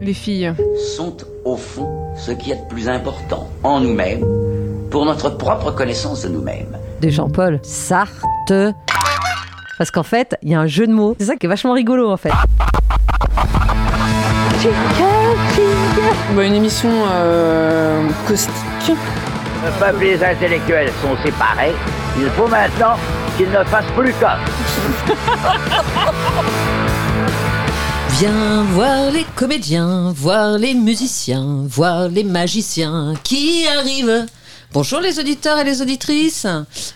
Les filles. sont au fond ce qui est de plus important en nous-mêmes pour notre propre connaissance de nous-mêmes. de Jean-Paul Sartre. Parce qu'en fait, il y a un jeu de mots. C'est ça qui est vachement rigolo en fait. Bah, une émission euh, caustique. Le peuple et les intellectuels sont séparés. Il faut maintenant qu'ils ne fassent plus qu'un. Viens voir les comédiens, voir les musiciens, voir les magiciens qui arrivent. Bonjour les auditeurs et les auditrices.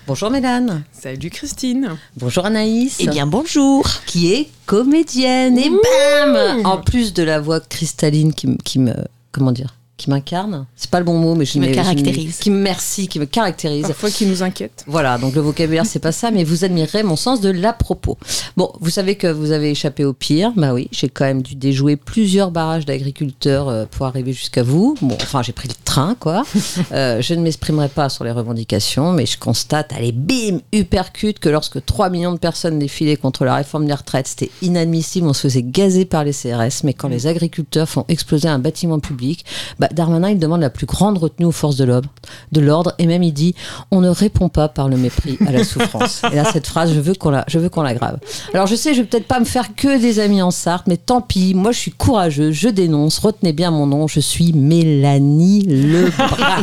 Bonjour Mélane. Salut Christine. Bonjour Anaïs. Eh bien, bonjour. qui est comédienne. Et bam En plus de la voix cristalline qui, me- qui me. Comment dire Qui m'incarne. C'est pas le bon mot, mais je me je n'ai- caractérise. Qui me merci, qui me caractérise. Parfois qui nous inquiète. Voilà, donc le vocabulaire, c'est pas ça, mais vous admirerez mon sens de l'à-propos. Bon, vous savez que vous avez échappé au pire. Bah oui, j'ai quand même dû déjouer plusieurs barrages d'agriculteurs euh, pour arriver jusqu'à vous. Bon, enfin, j'ai pris le train, quoi. Euh, je ne m'exprimerai pas sur les revendications, mais je constate, allez, bim, uppercut, que lorsque 3 millions de personnes défilaient contre la réforme des retraites, c'était inadmissible, on se faisait gazer par les CRS, mais quand les agriculteurs font exploser un bâtiment public, bah, Darmanin, il demande la plus grande retenue aux forces de l'ordre, et même il dit, on ne répond pas par le mépris à la souffrance. et là, cette phrase, je veux qu'on la, je la grave. Alors, je sais, je vais peut-être pas me faire que des amis en Sarthe, mais tant pis, moi, je suis courageux, je dénonce, retenez bien mon nom, je suis Mélanie Lebrun.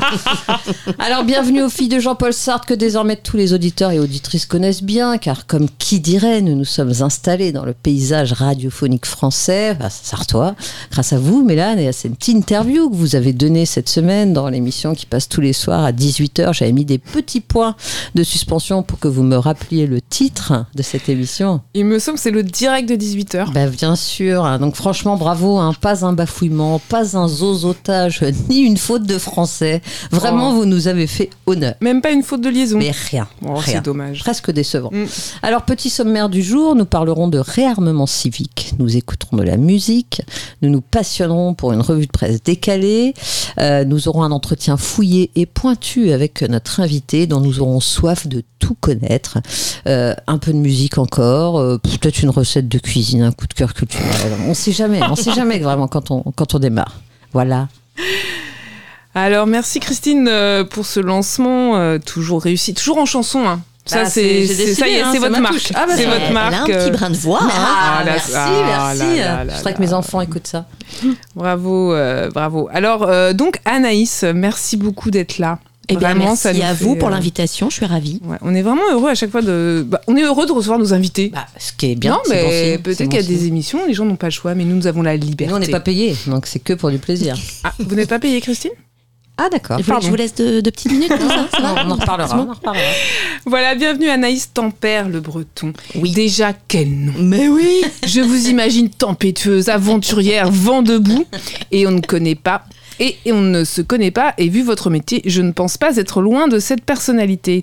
Alors, bienvenue aux filles de Jean-Paul Sartre, que désormais tous les auditeurs et auditrices connaissent bien, car comme qui dirait, nous nous sommes installés dans le paysage radiophonique français, enfin, sartois, grâce à vous, Mélane, et à cette interview que vous avez donnée cette semaine dans l'émission qui passe tous les soirs à 18h. J'avais mis des petits points de suspension pour que vous me rappeliez le titre de cette émission. Il me semble que c'est le direct de 18h. Ben, bien sûr. hein. Donc franchement, bravo. hein. Pas un bafouillement, pas un zozotage, ni une faute de français. Vraiment, Oh. vous nous avez fait honneur. Même pas une faute de liaison. Mais rien. Oh, rien. c'est dommage. Presque décevant. Mm. Alors, petit sommaire du jour, nous parlerons de réarmement civique. Nous écouterons de la musique. Nous nous passionnerons pour une revue de presse décalée. Euh, nous aurons un entretien fouillé et pointu avec notre invité, dont nous aurons soif de tout connaître. Euh, un peu de musique encore, euh, peut-être une recette de cuisine, un coup de cœur culturel. On sait jamais. On sait jamais vraiment quand on, démarre. Voilà. Alors merci Christine pour ce lancement toujours réussi, toujours en chanson. hein. Ça Bah, c'est c'est- c'est- ça hein, c'est ça votre m'a marque. Ah, bah, c'est votre Elle marque. a un petit euh, brin de voix. hein. Ah, là, merci, ah, merci. là, là, là, Je voudrais que mes enfants écoutent ça. Bravo, euh, bravo. Alors euh, donc Anaïs, merci beaucoup d'être là. Eh bien, Vraiment, ça merci à vous pour euh, l'invitation. Je suis ravie. ouais, on est vraiment heureux à chaque fois de. bah, on est heureux de recevoir nos invités. Bah, ce qui est bien. non, c'est bon mais c'est peut-être qu'il y a des émissions, les gens n'ont pas le choix, mais nous, nous avons la liberté. Nous, on n'est pas payé, donc c'est que pour du plaisir. Ah, vous n'êtes pas payé, Christine? Ah, d'accord. Je vous laisse de, de petites minutes comme ça, ça va on en reparlera. Bon on en reparlera. Voilà, bienvenue Anaïs Tempère, le breton. Oui. Déjà, quel nom Mais oui Je vous imagine tempétueuse, aventurière, vent debout, et on ne connaît pas. Et, on ne se connaît pas, et vu votre métier, je ne pense pas être loin de cette personnalité.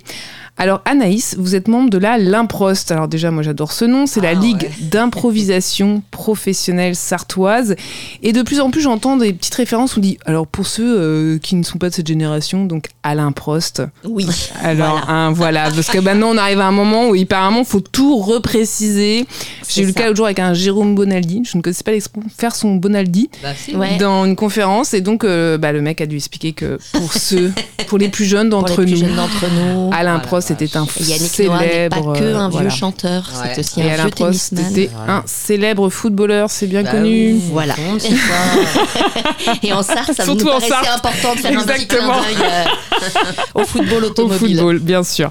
Alors Anaïs, vous êtes membre de la L'Improst. Alors déjà, moi j'adore ce nom, c'est la Ah, Ligue ouais. d'improvisation professionnelle sartoise. Et de plus en plus, j'entends des petites références où on dit, alors pour ceux euh, qui ne sont pas de cette génération, donc Alain Prost. Oui. Alors Voilà. hein, voilà, parce que maintenant on arrive à un moment où apparemment il faut tout repréciser. J'ai eu le cas l'autre jour avec un Jérôme Bonaldi, je ne connaissais pas l'expression faire son Bonaldi Bah, si. Ouais. dans une conférence et donc euh, bah, le mec a dû expliquer que pour ceux, pour les plus jeunes d'entre nous, nous. Alain la Prost était un Yannick Noah célèbre. pas que un euh, vieux voilà. chanteur, Ouais. c'est aussi Et un Alain vieux Prost tennisman. était un célèbre footballeur, c'est bien Bah connu. oui, Voilà. Et en Sarthe, ça Surtout nous en paraissait important de faire un petit clin Exactement. d'œil euh, au football Au automobile. football, bien sûr.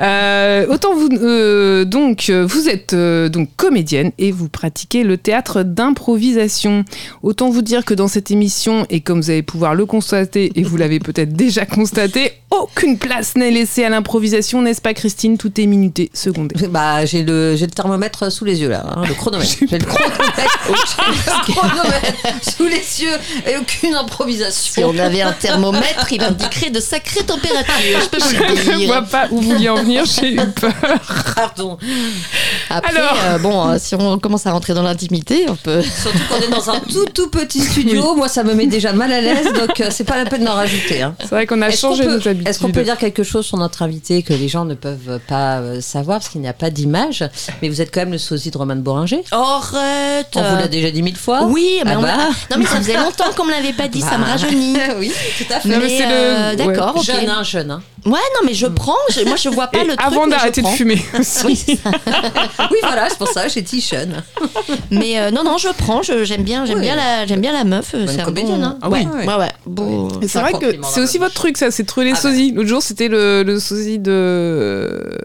Euh, autant vous, euh, donc, vous êtes euh, donc comédienne et vous pratiquez le théâtre d'improvisation. Autant vous dire que dans cette émission, et comme vous allez pouvoir le constater, et vous l'avez peut-être déjà constaté, aucune place n'est laissée à l'improvisation, n'est-ce pas, Christine? Tout est minuté, secondé. Bah, j'ai le, j'ai le thermomètre sous les yeux là, hein, le chronomètre. J'ai le chronomètre, j'ai le chronomètre sous les yeux et aucune Si improvisation. on avait un thermomètre, il indiquerait de sacrées températures, je peux ne vois pas où vous vouliez en venir, j'ai eu peur. Pardon. Après, Alors. euh, bon, euh, si on commence à rentrer dans l'intimité, on peut. Surtout qu'on est dans un tout tout petit studio. Moi, ça me met déjà mal à l'aise, donc euh, c'est pas la peine d'en rajouter. hein. C'est vrai qu'on a Est-ce qu'on changé peut- nos habitudes. Est-ce qu'on peut dire quelque chose sur notre invité que les gens ne peuvent pas euh, savoir parce qu'il n'y a pas d'image, mais vous êtes quand même le sosie de Roman Boringer. Arrête On vous l'a déjà dit mille fois Oui, mais Ah on bah. l'a- non mais ça faisait longtemps qu'on me l'avait pas dit, ça me Bah. rajeunit. oui, tout à fait. Non, mais Mais, c'est le- euh, ouais. D'accord, ok. Jeune, hein, jeune. Hein. Ouais, non mais je prends, je- moi je vois pas Et le truc. avant d'arrêter de prends. fumer aussi. Oui, voilà, c'est pour ça, j'ai dit jeune. mais euh, non non, je prends, je- j'aime bien, j'aime Oui. bien la, j'aime bien la meuf. C'est un comédienne, bon. hein. Ah ouais, oui. ouais, ouais. Bon. Et c'est vrai que c'est aussi votre truc, ça, c'est trouver les Ah bah. sosies. L'autre jour, c'était le, le sosie de.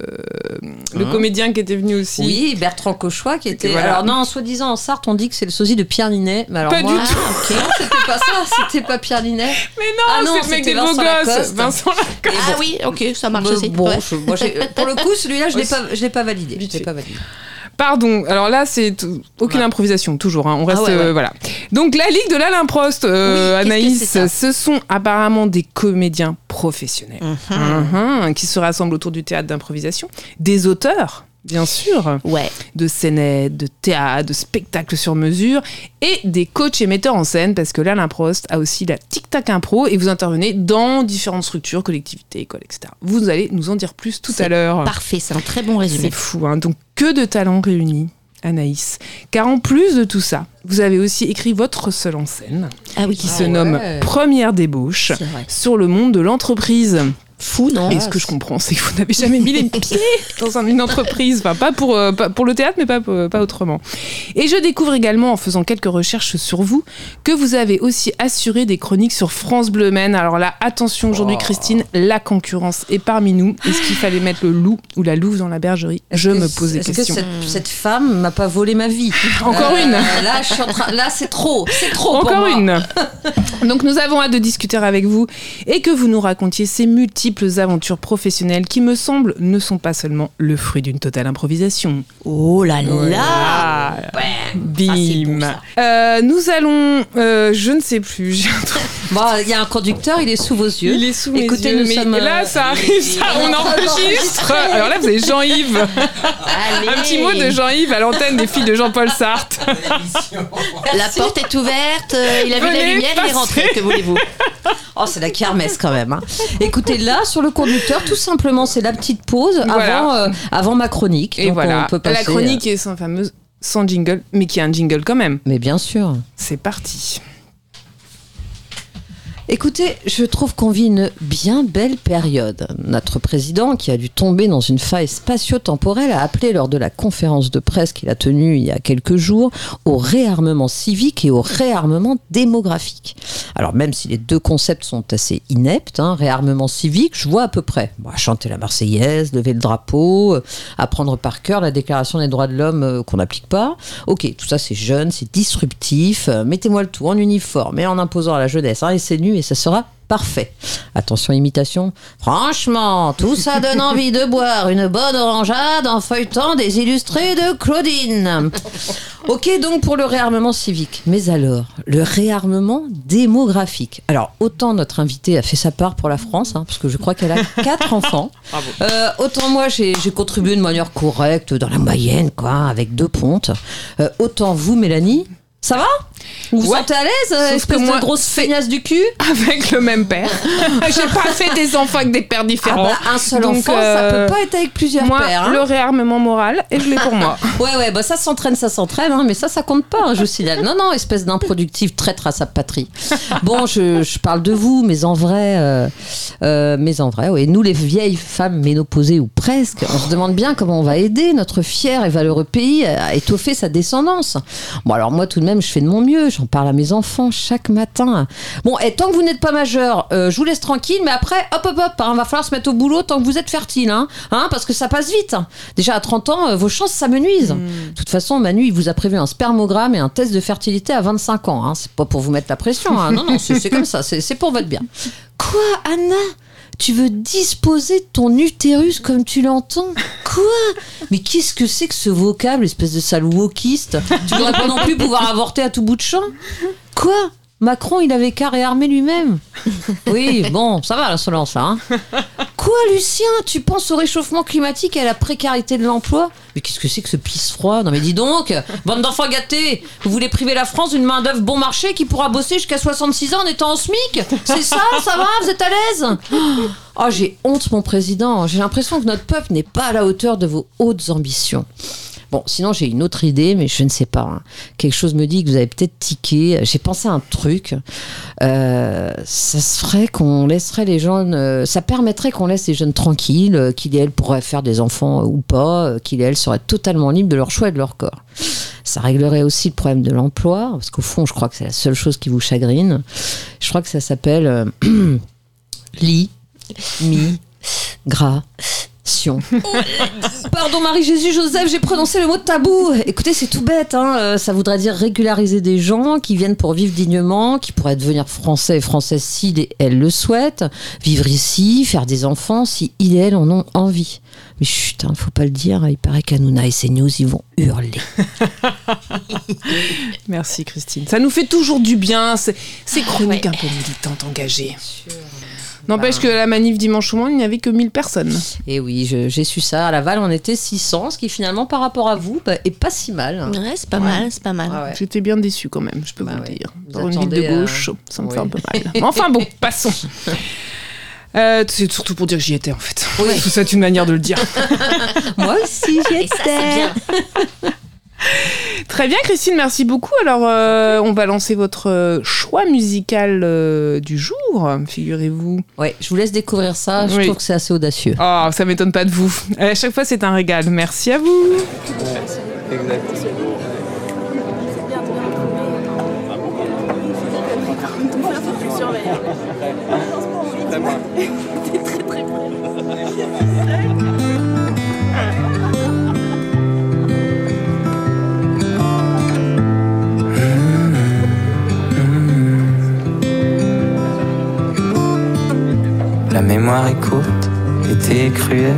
le Hein comédien qui était venu aussi. Oui, Bertrand Cauchois qui était. voilà. Alors, non, soi-disant en Sarthe, on dit que c'est le sosie de Pierre Ninet. Mais alors, Pas moi, du tout. Ah. C'était pas ça, c'était pas Pierre Ninet. Mais non, Ah non, c'est le mec c'était des beaux Vincent gosses. Lacoste. Vincent Lacoste. Ah oui, ok, ça marche aussi. bon, ouais. je- moi, j'ai- pour le coup, celui-là, je l'ai Aussi. pas, je l'ai pas validé. Je l'ai pas validé. Pardon, alors là, c'est t- aucune Ouais. improvisation, toujours. hein. On reste. Ah ouais, ouais. euh, voilà. Donc, la Ligue de l'Alain Prost, euh, Oui, Anaïs, ce sont apparemment des comédiens professionnels Mhm. Mhm, qui se rassemblent autour du théâtre d'improvisation, des auteurs. Bien sûr, Ouais. de scénettes, de théâtre, de spectacles sur mesure et des coachs et metteurs en scène parce que l'Alain Prost a aussi la Tic Tac Impro et vous intervenez dans différentes structures, collectivités, écoles, etc. Vous allez nous en dire plus tout à l'heure. Parfait, c'est un très bon résumé. C'est fou, hein. Donc, que de talents réunis, Anaïs. Car en plus de tout ça, vous avez aussi écrit votre seul en scène, Ah oui, qui Ah se ouais. nomme Première débauche, sur le monde de l'entreprise. Fou, non Et ce que je comprends, c'est que vous n'avez jamais mis les pieds dans un- une entreprise. Enfin, pas pour, euh, pas pour le théâtre, mais pas, pour- pas autrement. Et je découvre également, en faisant quelques recherches sur vous, que vous avez aussi assuré des chroniques sur France Bleu Maine. Alors là, attention aujourd'hui, Christine, la concurrence est parmi nous. Est-ce qu'il fallait mettre le loup ou la louve dans la bergerie? Je Est-ce me pose des est-ce questions. que cette, cette femme m'a pas volé ma vie? Encore Euh, une Là, je suis en train- là, c'est trop, c'est trop pour Encore moi. une. Donc nous avons hâte de discuter avec vous et que vous nous racontiez ces multiples aventures professionnelles qui me semblent ne sont pas seulement le fruit d'une totale improvisation. Oh là là Ah, Bim. Euh, nous allons, euh, je ne sais plus. Bon, il y a un conducteur, il est sous vos yeux. Il est sous mes Écoutez, yeux, nous mais sommes, là euh, ça arrive, ça, on enregistre. Alors là vous avez Jean-Yves, un petit mot de Jean-Yves à l'antenne des filles de Jean-Paul Sartre. La porte est ouverte, euh, il a vu la lumière, il est rentré, que voulez-vous? Oh, c'est la kermesse quand même. hein. Écoutez, là, sur le conducteur, tout simplement, c'est la petite pause Voilà. avant, euh, avant ma chronique. Et Donc, voilà, on peut passer, la chronique est sans fameuse, sans jingle, mais qui a un jingle quand même. euh, Mais bien sûr. C'est parti. Écoutez, je trouve qu'on vit une bien belle période. Notre président, qui a dû tomber dans une faille spatio-temporelle, a appelé lors de la conférence de presse qu'il a tenue il y a quelques jours au réarmement civique et au réarmement démographique. Alors même si les deux concepts sont assez ineptes, hein, réarmement civique, je vois à peu près. Chanter la Marseillaise, lever le drapeau, euh, apprendre par cœur la Déclaration des droits de l'homme euh, qu'on n'applique pas. Ok, tout ça c'est jeune, c'est disruptif. euh, Mettez-moi le tout en uniforme et en imposant à la jeunesse un SNU et ça sera parfait. Attention imitation. Franchement, tout ça donne envie de boire une bonne orangeade en feuilletant des illustrés de Claudine. Ok donc pour le réarmement civique. Mais alors, le réarmement démographique. Alors autant notre invité a fait sa part pour la France, hein, parce que je crois qu'elle a quatre enfants. Euh, autant moi j'ai j'ai contribué de manière correcte, dans la moyenne, quoi, avec deux pontes. Euh, autant vous, Mélanie, ça va? Vous Ouais. sentez à l'aise, euh, espèce que moi, de grosse feignasse du cul Avec le même père. J'ai pas fait des enfants avec des pères Ah différents. bah, un seul Donc, enfant, euh, ça peut pas être avec plusieurs Moi, pères. hein. le réarmement moral, et je l'ai pour moi. Ouais, ouais, bah ça s'entraîne, ça s'entraîne, hein, mais ça, ça compte pas, hein, je vous signale. Non, non, espèce d'improductive traître à sa patrie. Bon, je, je parle de vous, mais en vrai, euh, euh, mais en vrai, oui. Nous, les vieilles femmes ménopausées ou presque, on se demande bien comment on va aider notre fier et valeureux pays à étoffer sa descendance. Bon, alors moi, tout de même, je fais de mon mieux, j'en parle à mes enfants chaque matin. Bon, et tant que vous n'êtes pas majeur, euh, je vous laisse tranquille, mais après, hop, hop, hop, hein, va falloir se mettre au boulot tant que vous êtes fertile, hein, hein, parce que ça passe vite. Déjà à 30 ans, euh, vos chances s'amenuisent. De toute façon, Manu, il vous a prévu un spermogramme et un test de fertilité à 25 ans. Hein. C'est pas pour vous mettre la pression. hein. Non, non, c'est comme ça. C'est pour votre bien. Quoi, Anna? Tu veux disposer de ton utérus comme tu l'entends Quoi Mais qu'est-ce que c'est que ce vocable, espèce de sale wokiste? Tu voudrais pas non plus pouvoir avorter à tout bout de champ? Quoi? Macron, il avait qu'à réarmer lui-même. Oui, bon, ça va l'insolence là. hein. Quoi, Lucien Tu penses au réchauffement climatique et à la précarité de l'emploi? Mais qu'est-ce que c'est que ce pisse froid? Non mais dis donc, bande d'enfants gâtés Vous voulez priver la France d'une main-d'œuvre bon marché qui pourra bosser jusqu'à 66 ans en étant en SMIC? C'est ça Ça va Vous êtes à l'aise? Oh, j'ai honte, mon président. J'ai l'impression que notre peuple n'est pas à la hauteur de vos hautes ambitions. Bon, sinon j'ai une autre idée, mais je ne sais pas. hein. Quelque chose me dit que vous avez peut-être tiqué. J'ai pensé à un truc. Euh, ça se ferait qu'on laisserait les jeunes. euh, ça permettrait qu'on laisse les jeunes tranquilles, euh, qu'ils et elles pourraient faire des enfants euh, ou pas, qu'ils et elles seraient totalement libres de leur choix et de leur corps. Ça réglerait aussi le problème de l'emploi, parce qu'au fond, je crois que c'est la seule chose qui vous chagrine. Je crois que ça s'appelle lit, mi, gras. Pardon Marie-Jésus Joseph, j'ai prononcé le mot tabou. Écoutez, c'est tout bête. Hein. euh, Ça voudrait dire régulariser des gens qui viennent pour vivre dignement, qui pourraient devenir français et françaises si et elles le souhaitent, vivre ici, faire des enfants si ils et elles en ont envie. Mais chut, hein, faut pas le dire, il paraît qu'Anouna et ses news, ils vont hurler. Merci Christine. Ça nous fait toujours du bien, ces, chroniques un peu militantes engagées. N'empêche que la manif dimanche au moins, il n'y avait que 1000 personnes. Et oui, je- j'ai su ça. À Laval, on était 600, ce qui finalement, par rapport à vous, bah, est pas si mal. Ouais, c'est pas mal, c'est pas mal. Ah ouais. J'étais bien déçue quand même, je peux Bah vous le ouais. dire. Vous Dans une ville de euh, gauche, ça me oui. fait un peu mal. Mais enfin bon, passons. Euh, c'est surtout pour dire que j'y étais en fait. Oui. C'est une manière de le dire. Moi aussi, j'y ça, bien. Très bien, Christine, merci beaucoup. Alors, euh, on va lancer votre choix musical euh, du jour, figurez-vous. Ouais, je vous laisse découvrir ça. Je Oui. trouve que c'est assez audacieux. Oh, ça m'étonne pas de vous. À chaque fois, c'est un régal. Merci à vous. La mémoire est courte, l'été est cruel.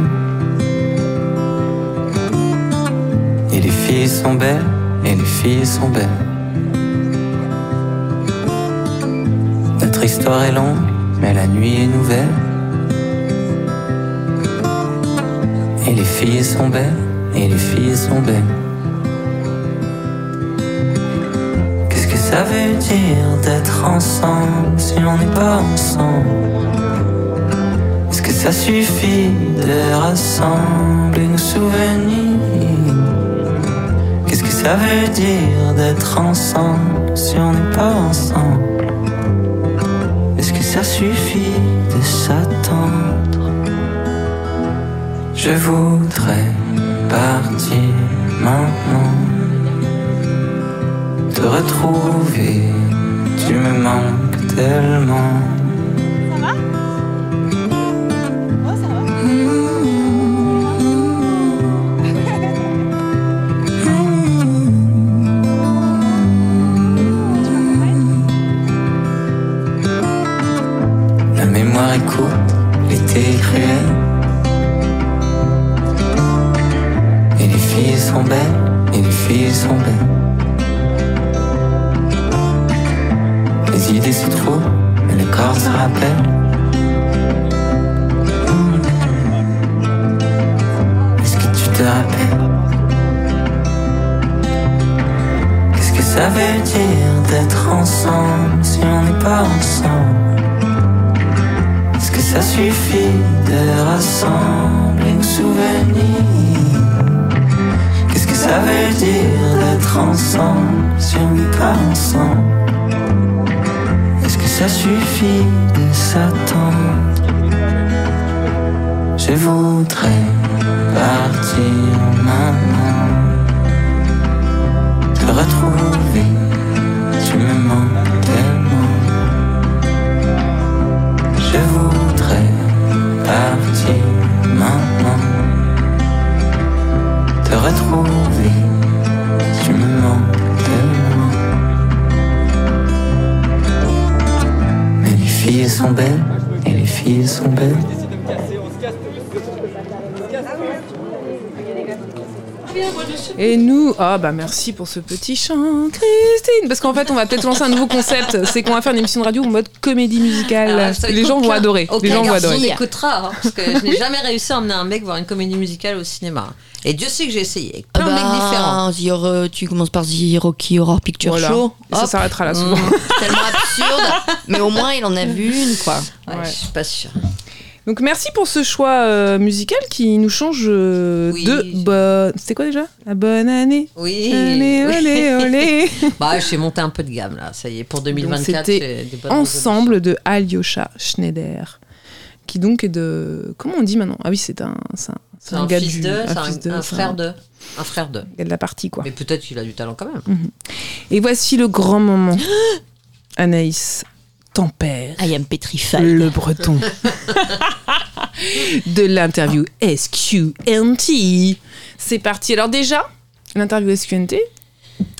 Et les filles sont belles, et les filles sont belles. Notre histoire est longue, mais la nuit est nouvelle. Et les filles sont belles, et les filles sont belles. Qu'est-ce que ça veut dire d'être ensemble si on n'est pas ensemble? Que ça suffit de rassembler nos souvenirs. Qu'est-ce que ça veut dire d'être ensemble si on n'est pas ensemble? Est-ce que ça suffit de s'attendre? Je voudrais partir maintenant. Te retrouver, tu me manques tellement ça veut dire d'être ensemble si on n'est pas ensemble. Est-ce que ça suffit de rassembler nos souvenirs? Qu'est-ce que ça veut dire d'être ensemble si on n'est pas ensemble? Est-ce que ça suffit de s'attendre? Je voudrais partir maintenant Te retrouver, tu me manques tellement je voudrais partir maintenant, te retrouver, tu me manques tellement. Mais les filles sont belles, et les filles sont belles. Et nous, ah bah merci pour ce petit chant, Christine. Parce qu'en fait, on va peut-être lancer un nouveau concept. C'est qu'on va faire une émission de radio en mode comédie musicale. Alors, ça Les gens vont adorer. Les gens vont adorer. écoutera, hein, parce que je n'ai jamais réussi à emmener un mec voir une comédie musicale au cinéma. Et Dieu sait que j'ai essayé, avec plein de mecs différents. Bah, The Horror- tu commences par The Rocky Horror Picture Voilà. Show. Et ça s'arrêtera là souvent. Mmh, tellement absurde. Mais au moins, il en a vu une, quoi. Ouais, Ouais. Je suis pas sûre. Donc merci pour ce choix euh, musical qui nous change euh, Oui. de. Bah, C'était quoi déjà? La bonne année. Oui. Olé, oui. olé, olé. Bah, j'ai monté un peu de gamme là, ça y est, pour 2024. c'était Ensemble de Alyosha Schneider. Qui donc est de. Comment on dit maintenant? Ah oui, c'est un. C'est un, un un, gars fils du- de, c'est fils un, de, un frère de. Un frère de. gars de la partie quoi. Mais peut-être qu'il a du talent quand même. Et voici le grand moment. Anaïs tempère I am petrified. le breton de l'interview SQNT. C'est parti. Alors déjà, l'interview SQNT,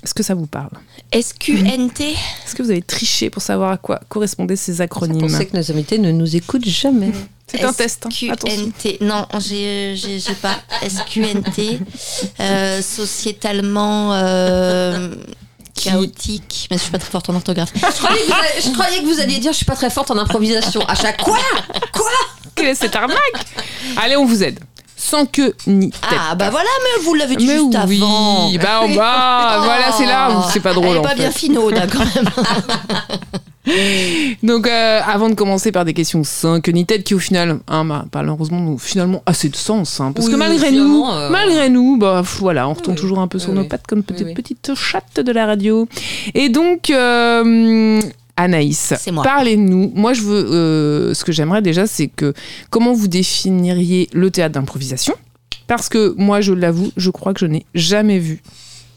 est-ce que ça vous parle? SQNT. Est-ce que vous avez triché pour savoir à quoi correspondaient ces On acronymes? sait que nos invités ne nous écoutent jamais. C'est un test. hein. SQNT. Non, j'ai j'ai- j'ai pas. SQNT. Euh, sociétalement euh, chaotique. Mais je suis pas très forte en orthographe. Je croyais, que vous alliez, je croyais que vous alliez dire je suis pas très forte en improvisation. À chaque quoi? Quelle est cette arnaque Allez, on vous aide. Sans queue ni tête. Ah bah voilà, mais vous l'avez dit Mais juste oui, avant. bah, bah Oh. voilà, c'est là où c'est pas drôle Elle est en pas fait. bien finaude hein, quand même. Donc, euh, avant de commencer par des questions sans queue ni tête, qui au final, hein, bah, malheureusement, n'ont finalement assez de sens. hein, parce Oui, que oui, malgré nous, euh, malgré nous, bah voilà, on Oui, toujours un peu sur nos pattes comme oui. petite chatte de la radio. Et donc, euh, Anaïs, parlez-nous. Moi, je veux. euh, ce que j'aimerais déjà, c'est que comment vous définiriez le théâtre d'improvisation? Parce que moi, je l'avoue, je crois que je n'ai jamais vu.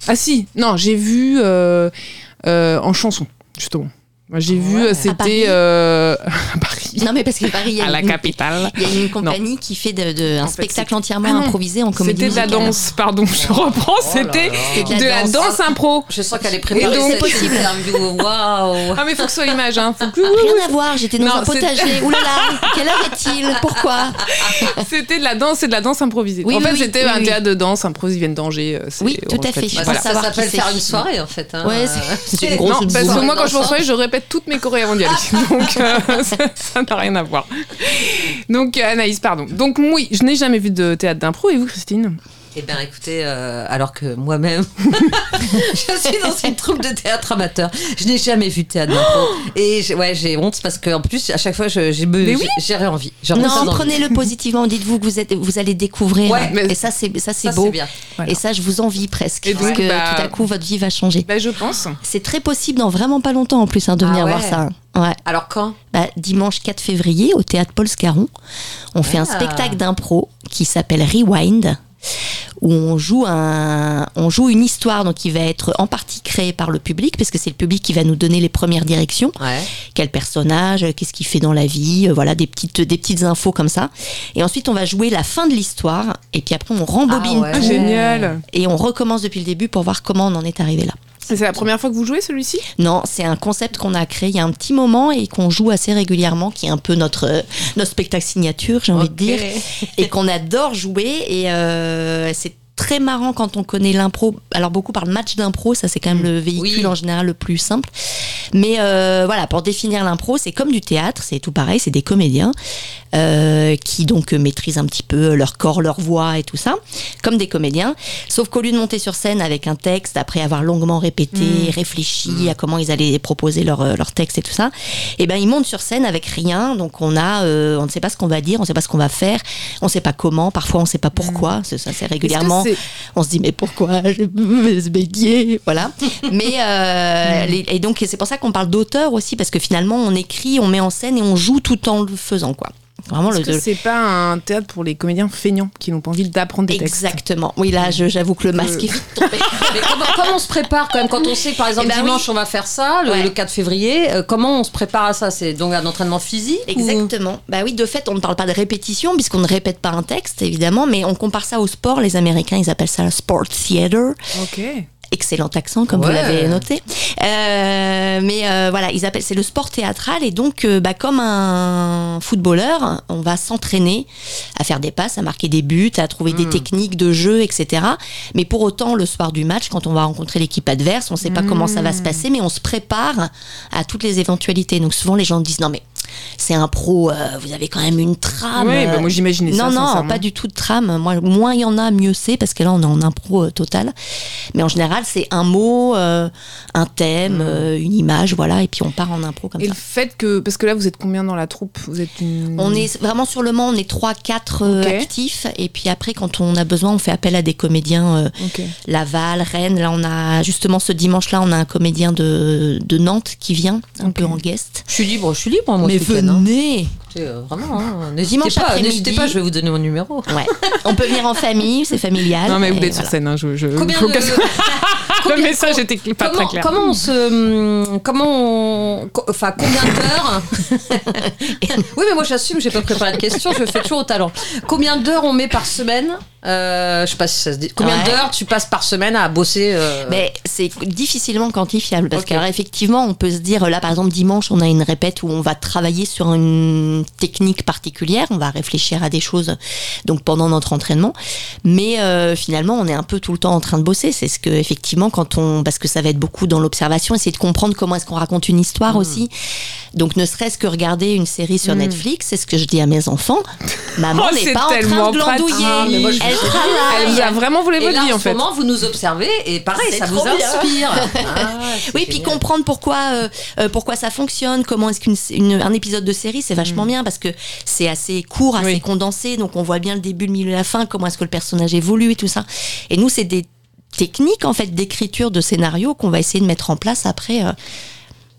Ah si, non, j'ai vu euh, euh, en chanson, justement. Moi, j'ai vu, Ouais. c'était Paris? à Paris, Non mais parce que Paris, il y a à la une- capitale. Il y a une compagnie qui fait de, de- un En spectacle c'est- entièrement Ah improvisé en comédie C'était de la danse, pardon, je reprends, Oh c'était de la danse impro. Je sens qu'elle est préparée Et cette possible. Waouh. Ah mais faut que ce soit l'image, hein. faut que... Rien à voir, j'étais dans Non, un c'est- potager. Ouh là là, quelle heure est-il? Pourquoi? C'était de la danse, c'est de la danse improvisée. Oui, en oui, fait, oui, c'était oui, un oui. théâtre de danse improvisé, ils viennent d'Angers. euh, c'est Oui, tout à fait. ça, s'appelle c'est. faire une soirée en fait. hein. Ouais, c'est une grosse Non, parce que moi quand je fais en soirée, je répète toutes mes chorés avant d'y aller. Donc euh, ça ça rien à voir. Donc euh, Anaïs, pardon. Donc oui, je n'ai jamais vu de théâtre d'impro. Et vous, Christine? Eh bien, écoutez, euh, alors que moi-même, je suis dans une troupe de théâtre amateur, je n'ai jamais vu de théâtre d'impro. Et j'ai- ouais, j'ai honte parce qu'en plus, à chaque fois, je- j'ai me- Mais oui. j'ai j'ai envie. Non, prenez-le positivement. Dites-vous que vous êtes, vous allez découvrir. Ouais, mais- et ça, c'est ça, c'est Ça, beau. bien. Et ça, je vous envie presque, Et parce donc, que bah- tout à coup, votre vie va changer. Bah je pense. C'est très possible dans vraiment pas longtemps en plus hein, de Ah venir ouais. voir ça. Ouais. Alors quand? Bah, dimanche 4 février au théâtre Paul Scarron, on fait un Ah. spectacle d'impro qui s'appelle Rewind où on joue un on joue une histoire donc qui va être en partie créée par le public parce que c'est le public qui va nous donner les premières directions Ouais. quel personnage, qu'est-ce qu'il fait dans la vie, euh, voilà des petites des petites infos comme ça. Et ensuite on va jouer la fin de l'histoire et puis après on rembobine Ah ouais. Ah, tout génial. et on recommence depuis le début pour voir comment on en est arrivé là. C'est la première fois que vous jouez celui-ci? Non, c'est un concept qu'on a créé il y a un petit moment et qu'on joue assez régulièrement, qui est un peu notre, euh, notre spectacle signature, j'ai envie de dire, et qu'on adore jouer. Et euh, c'est très marrant quand on connaît l'impro. Alors beaucoup parlent match d'impro, ça c'est quand même le véhicule Oui. en général le plus simple. Mais euh, voilà, pour définir l'impro, c'est comme du théâtre, c'est tout pareil, c'est des comédiens euh, qui donc maîtrisent un petit peu leur corps, leur voix et tout ça, comme des comédiens. Sauf qu'au lieu de monter sur scène avec un texte, après avoir longuement répété, réfléchi à comment ils allaient proposer leur, euh, leur texte et tout ça, et ben ils montent sur scène avec rien. Donc on a, euh, on ne sait pas ce qu'on va dire, on ne sait pas ce qu'on va faire, on ne sait pas comment, parfois on ne sait pas pourquoi. Ça, c'est régulièrement. On se dit mais pourquoi je vais se baigner voilà. Mais euh, les- et donc c'est pour ça qu'on parle d'auteur aussi parce que finalement on écrit, on met en scène et on joue tout en le faisant quoi. Vraiment Est-ce le, que le- c'est pas un théâtre pour les comédiens feignants qui n'ont pas envie d'apprendre des textes exactement. Oui là j'avoue que le masque est vite tombé. Mais comment, comment on se prépare quand même quand on sait que par exemple Eh ben dimanche on va faire ça, le, Ouais. le 4 février, euh, comment on se prépare à ça? C'est donc un entraînement physique ou- Exactement. Bah oui, de fait, on ne parle pas de répétition puisqu'on ne répète pas un texte, évidemment, mais on compare ça au sport. Les Américains, ils appellent ça le sport theater. Ok. Excellent accent, comme vous l'avez noté. Euh, mais euh, voilà, ils appellent, c'est le sport théâtral et donc, euh, bah, comme un footballeur, on va s'entraîner à faire des passes, à marquer des buts, à trouver Hmm. des techniques de jeu, etc. Mais pour autant, le soir du match, quand on va rencontrer l'équipe adverse, on ne sait pas comment ça va Hmm. se passer, mais on se prépare à toutes les éventualités. Donc souvent, les gens disent non mais c'est un pro, euh, vous avez quand même une trame. Ouais, bah, moi, j'imaginais ça, Non, non, pas du tout de trame. Moi, moins il y en a, mieux c'est, parce que là, on est en impro euh, total. Mais en général, c'est un mot, euh, un thème, euh, une image, voilà, et puis on part en impro comme Et ça. le fait que. Parce que là, vous êtes combien dans la troupe? Vous êtes une- On est vraiment sur le moment, on est 3-4 euh, Ok. actifs. Et puis après, quand on a besoin, on fait appel à des comédiens. euh. Laval, Rennes. Là, on a justement ce dimanche-là, on a un comédien de, de Nantes qui vient, un peu en guest. Je suis libre, je suis libre moi Mais hein. Euh, Vraiment, hein. n'hésitez Dimanche pas, n'hésitez pas, je vais vous donner mon numéro. Ouais. On peut venir en famille, c'est familial. Non, mais vous êtes sur voilà. scène, hein, je. je... Combien de- que- Le message était pas comment, très clair. comment on se. hum, Comment on. Enfin, combien d'heures Oui, mais moi j'assume, j'ai pas préparé de question, je le fais toujours au talent. Combien d'heures on met par semaine euh, Je sais pas si ça se dit. Combien Ouais. d'heures tu passes par semaine à bosser euh, Mais c'est difficilement quantifiable parce Ok. qu'alors effectivement, on peut se dire là par exemple dimanche, on a une répète où on va travailler sur une technique particulière, on va réfléchir à des choses donc pendant notre entraînement, mais euh, finalement, on est un peu tout le temps en train de bosser, c'est ce que effectivement quand on parce que ça va être beaucoup dans l'observation, essayer de comprendre comment est-ce qu'on raconte une histoire aussi. Donc ne serait-ce que regarder une série sur Netflix, c'est ce que je dis à mes enfants. Maman Oh, n'est pas en train de glandouiller. Ah, moi, elle Elle vous a vraiment Et votre vie en en ce fait. moment, vous nous observez et pareil, ça vous inspire. Ah, Oui, puis génial. comprendre pourquoi, euh, euh, pourquoi ça fonctionne, comment est-ce qu'un épisode de série, c'est vachement bien parce que c'est assez court, assez Oui. condensé, donc on voit bien le début, le milieu, la fin, comment est-ce que le personnage évolue et tout ça. Et nous, c'est des techniques en fait d'écriture de scénario qu'on va essayer de mettre en place après euh,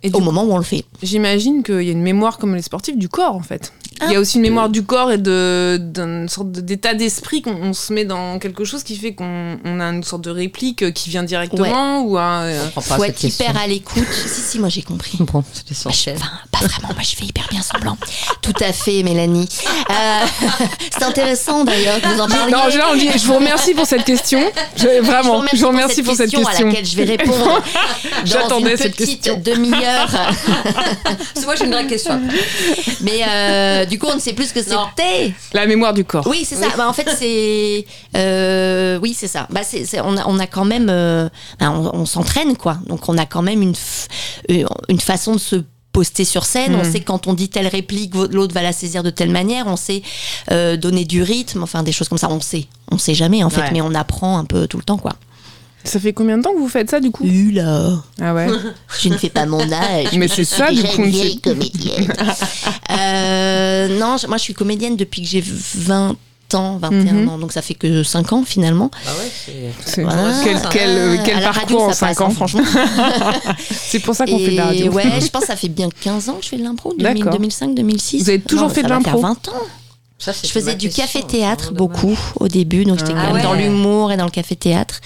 Et au moment où on le fait. J'imagine qu'il y a une mémoire comme les sportifs du corps en fait. Il y a aussi une mémoire du corps et de- d'une sorte d'état d'esprit qu'on on se met dans quelque chose qui fait qu'on on a une sorte de réplique qui vient directement ou un, euh, Faut cette être question. hyper à l'écoute. si, si, moi j'ai compris. Bon, Moi, je- essentiel. Enfin, pas vraiment, moi je fais hyper bien semblant. Tout à fait, Mélanie. Euh, c'est intéressant d'ailleurs que vous en parliez. Non, là, on dit, je vous remercie pour cette question. Je- vraiment, je vous remercie pour cette question. à laquelle je vais répondre J'attendais cette petite question. demi-heure. Moi, j'ai une vraie question. Mais euh, du coup, on ne sait plus ce que c'était. La mémoire du corps. Oui, c'est ça. Bah, en fait, c'est. euh, oui, c'est ça. Bah, on, a, on a quand même. euh, bah, on, on s'entraîne, quoi. Donc, on a quand même une, euh, une façon de se poster sur scène, on Mhm. sait quand on dit telle réplique, l'autre va la saisir de telle manière, on sait euh, donner du rythme, enfin des choses comme ça, on sait, on sait jamais en fait, Ouais. mais on apprend un peu tout le temps quoi. Ça fait combien de temps que vous faites ça du coup? Là, Ah ouais. je ne fais pas mon âge. Mais c'est ça du coup. vieille comédienne. Euh, non, je- moi je suis comédienne depuis que j'ai 20 ans, 21 Mhm. ans, donc ça fait que 5 ans finalement. Ah ouais, c'est. C'est- Voilà. Quel, quel, euh, quel parcours radio, en ça 5 passe, ans hein, franchement. C'est pour ça qu'on fait de la radio. ouais, je pense que ça fait bien 15 ans que je fais de l'impro, 2000, D'accord. 2005, 2006. Vous avez toujours Non, fait de l'impro faire 20 ans. Ça, Je faisais du café-théâtre beaucoup au début, donc j'étais Ah quand même dans l'humour et dans le café-théâtre.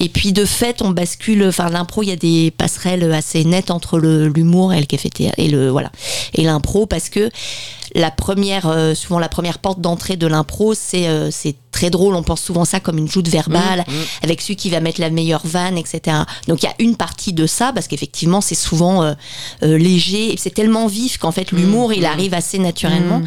Et puis de fait, on bascule. Enfin, l'impro, il y a des passerelles assez nettes entre le- l'humour et le café-théâtre et le voilà et l'impro parce que la première, euh, souvent la première porte d'entrée de l'impro, c'est euh, c'est très drôle. On pense souvent ça comme une joute verbale avec celui qui va mettre la meilleure vanne, etc. Donc il y a une partie de ça parce qu'effectivement c'est souvent euh, euh, léger c'est tellement vif qu'en fait l'humour il arrive assez naturellement.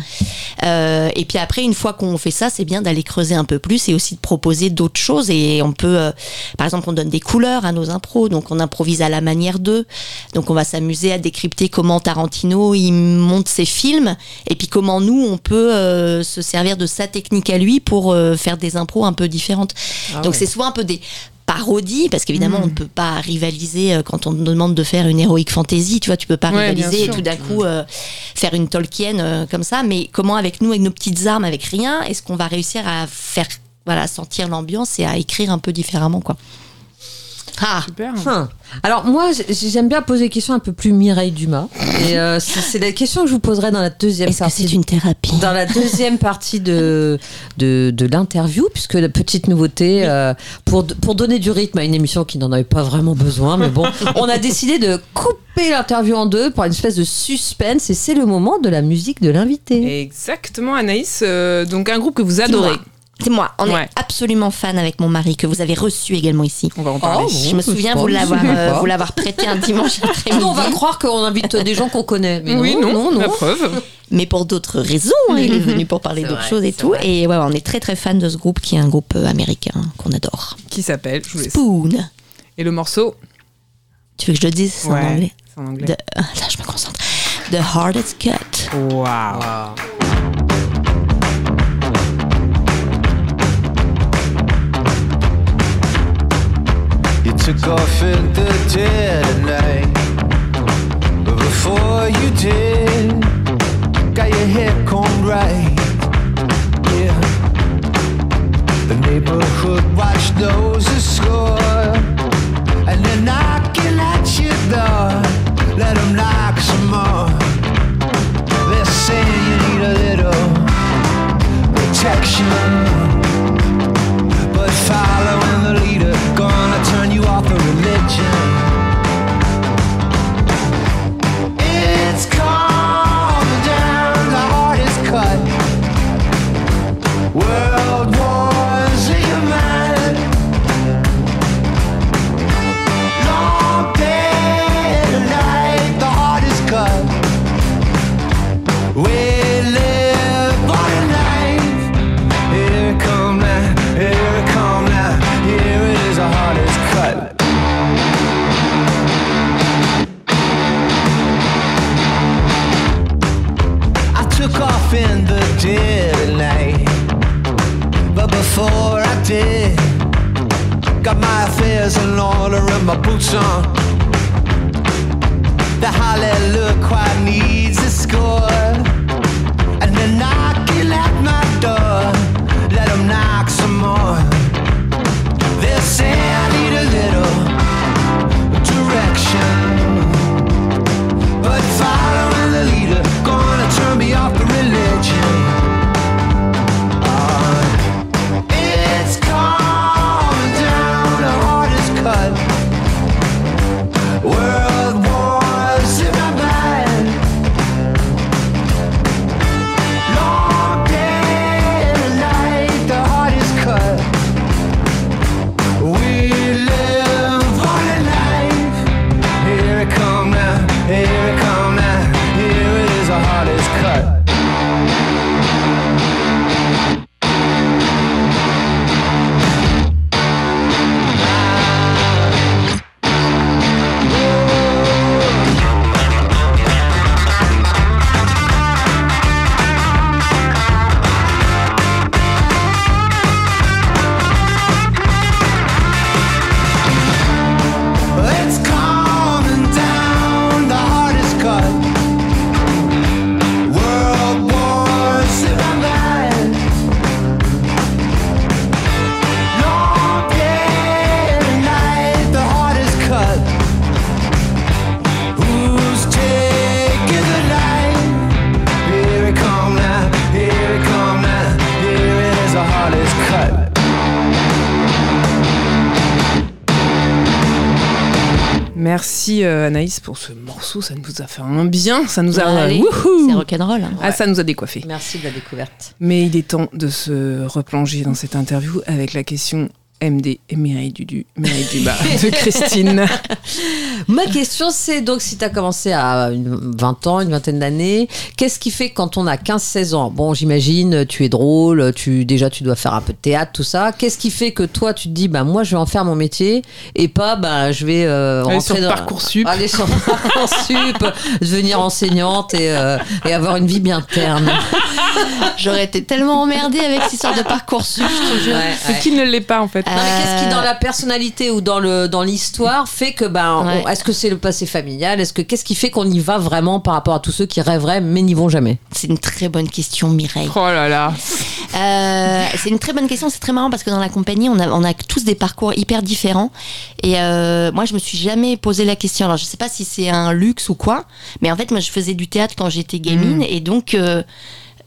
Euh, et puis après, une fois qu'on fait ça, c'est bien d'aller creuser un peu plus et aussi de proposer d'autres choses. Et on peut, euh, par exemple, on donne des couleurs à nos impros, donc on improvise à la manière d'eux. Donc on va s'amuser à décrypter comment Tarantino il monte ses films et puis comment nous on peut euh, se servir de sa technique à lui pour euh, faire des impros un peu différentes. Ah donc ouais. c'est souvent un peu des parodies parce qu'évidemment on ne peut pas rivaliser euh, quand on nous demande de faire une héroïque fantasy tu vois tu peux pas Ouais, rivaliser et tout d'un coup euh, faire une Tolkien euh, comme ça. Mais comment avec nous avec nos petites armes avec rien est-ce qu'on va réussir à faire voilà sentir l'ambiance et à écrire un peu différemment quoi? Ah Super. Hum. Alors moi, j'aime bien poser des questions un peu plus Mireille Dumas. Et euh, c'est la question que je vous poserai dans la deuxième est-ce que partie. c'est une thérapie Dans la deuxième partie de, de, de l'interview, puisque la petite nouveauté, euh, pour, pour donner du rythme à une émission qui n'en avait pas vraiment besoin, mais bon, on a décidé de couper l'interview en deux pour une espèce de suspense, et c'est le moment de la musique de l'invité. Exactement, Anaïs. euh, donc un groupe que vous adorez. C'est moi. On Ouais. est absolument fan avec mon mari que vous avez reçu également ici. On va en parler. Oh, bon. Je me souviens je vous l'avoir euh, vous l'avoir prêté un dimanche après-midi. Nous, on va croire qu'on invite des gens qu'on connaît. Mais oui, non, non, non. la preuve. mais pour d'autres raisons. hein, il est venu pour parler d'autres choses et tout. vrai. Et ouais, on est très très fan de ce groupe qui est un groupe euh, américain qu'on adore. Qui s'appelle, je vous laisse. Spoon. Et le morceau Tu veux que je le dise? C'est en anglais. C'est en anglais. The- ah, là, je me concentre. The hardest cut. Waouh. You took off in the dead of night. But before you did, got your hair combed right. Yeah. The neighborhood watch knows the score. And they're knocking at your door. Let them knock some more. Merci euh, Anaïs pour ce morceau, ça nous a fait un bien, ça nous a... Allez, c'est rock'n'roll. hein. ah, ça nous a décoiffé. Merci de la découverte. Mais il est temps de se replonger dans cette interview avec la question MD et Mireille Dudu, Mireille Dumas de Christine. Ma question, c'est donc si tu as commencé à une 20 ans, une vingtaine d'années, qu'est-ce qui fait quand on a 15-16 ans Bon, j'imagine, tu es drôle, tu, déjà tu dois faire un peu de théâtre, tout ça. Qu'est-ce qui fait que toi, tu te dis, bah, moi, je vais en faire mon métier et pas, bah, je vais euh, Aller rentrer sur dans- Parcoursup. Aller sur Parcoursup, devenir enseignante et, euh, et avoir une vie bien terne. J'aurais été tellement emmerdée avec cette histoire de parcours je te jure. Ouais, ouais. qui ne l'est pas en fait Qu'est-ce qui, Euh, dans la personnalité ou dans le dans l'histoire, fait que ben, Ouais. est-ce que c'est le passé familial? Est-ce que qu'est-ce qui fait qu'on y va vraiment par rapport à tous ceux qui rêveraient mais n'y vont jamais? C'est une très bonne question, Mireille. Oh là là. Euh, c'est une très bonne question. C'est très marrant parce que dans la compagnie, on a, on a tous des parcours hyper différents. Et euh, moi, je me suis jamais posé la question. Alors, je sais pas si c'est un luxe ou quoi, mais en fait, moi, je faisais du théâtre quand j'étais gamine, Mm. et donc.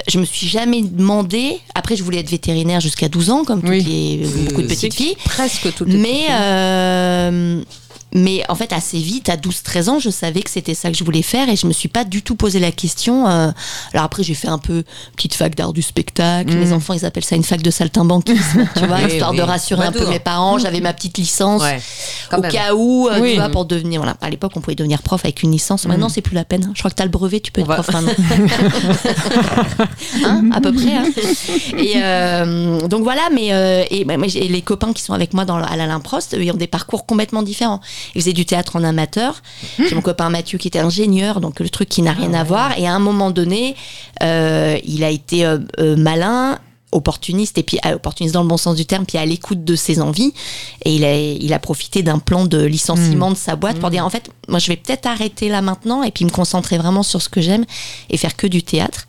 Euh, je me suis jamais demandé. Après, je voulais être vétérinaire jusqu'à 12 ans, comme toutes Oui. les, beaucoup de Euh, petites filles. Presque toutes les Mais euh, mais en fait, assez vite, à 12-13 ans, je savais que c'était ça que je voulais faire et je me suis pas du tout posé la question. euh, alors après, j'ai fait un peu petite fac d'art du spectacle. Mm. Mes enfants, ils appellent ça une fac de saltimbanquisme, tu vois, Oui, histoire oui. de rassurer un peu mes parents. J'avais ma petite licence Ouais, au même. cas où, euh, Oui. tu vois, pour devenir. Voilà. À l'époque, on pouvait devenir prof avec une licence. Maintenant, c'est plus la peine. Je crois que tu as le brevet, tu peux être prof maintenant. Hein, à peu près. hein. Et euh, donc voilà, mais et, les copains qui sont avec moi dans, à l'Alain Prost, ils ont des parcours complètement différents. Ils faisaient du théâtre en amateur. J'ai mon copain Mathieu qui était ingénieur, donc le truc qui n'a rien à voir. Et à un moment donné, euh, il a été euh, euh, malin opportuniste et puis euh, opportuniste dans le bon sens du terme puis à l'écoute de ses envies. Et il a, il a profité d'un plan de licenciement de sa boîte pour dire en fait moi je vais peut-être arrêter là maintenant et puis me concentrer vraiment sur ce que j'aime et faire que du théâtre.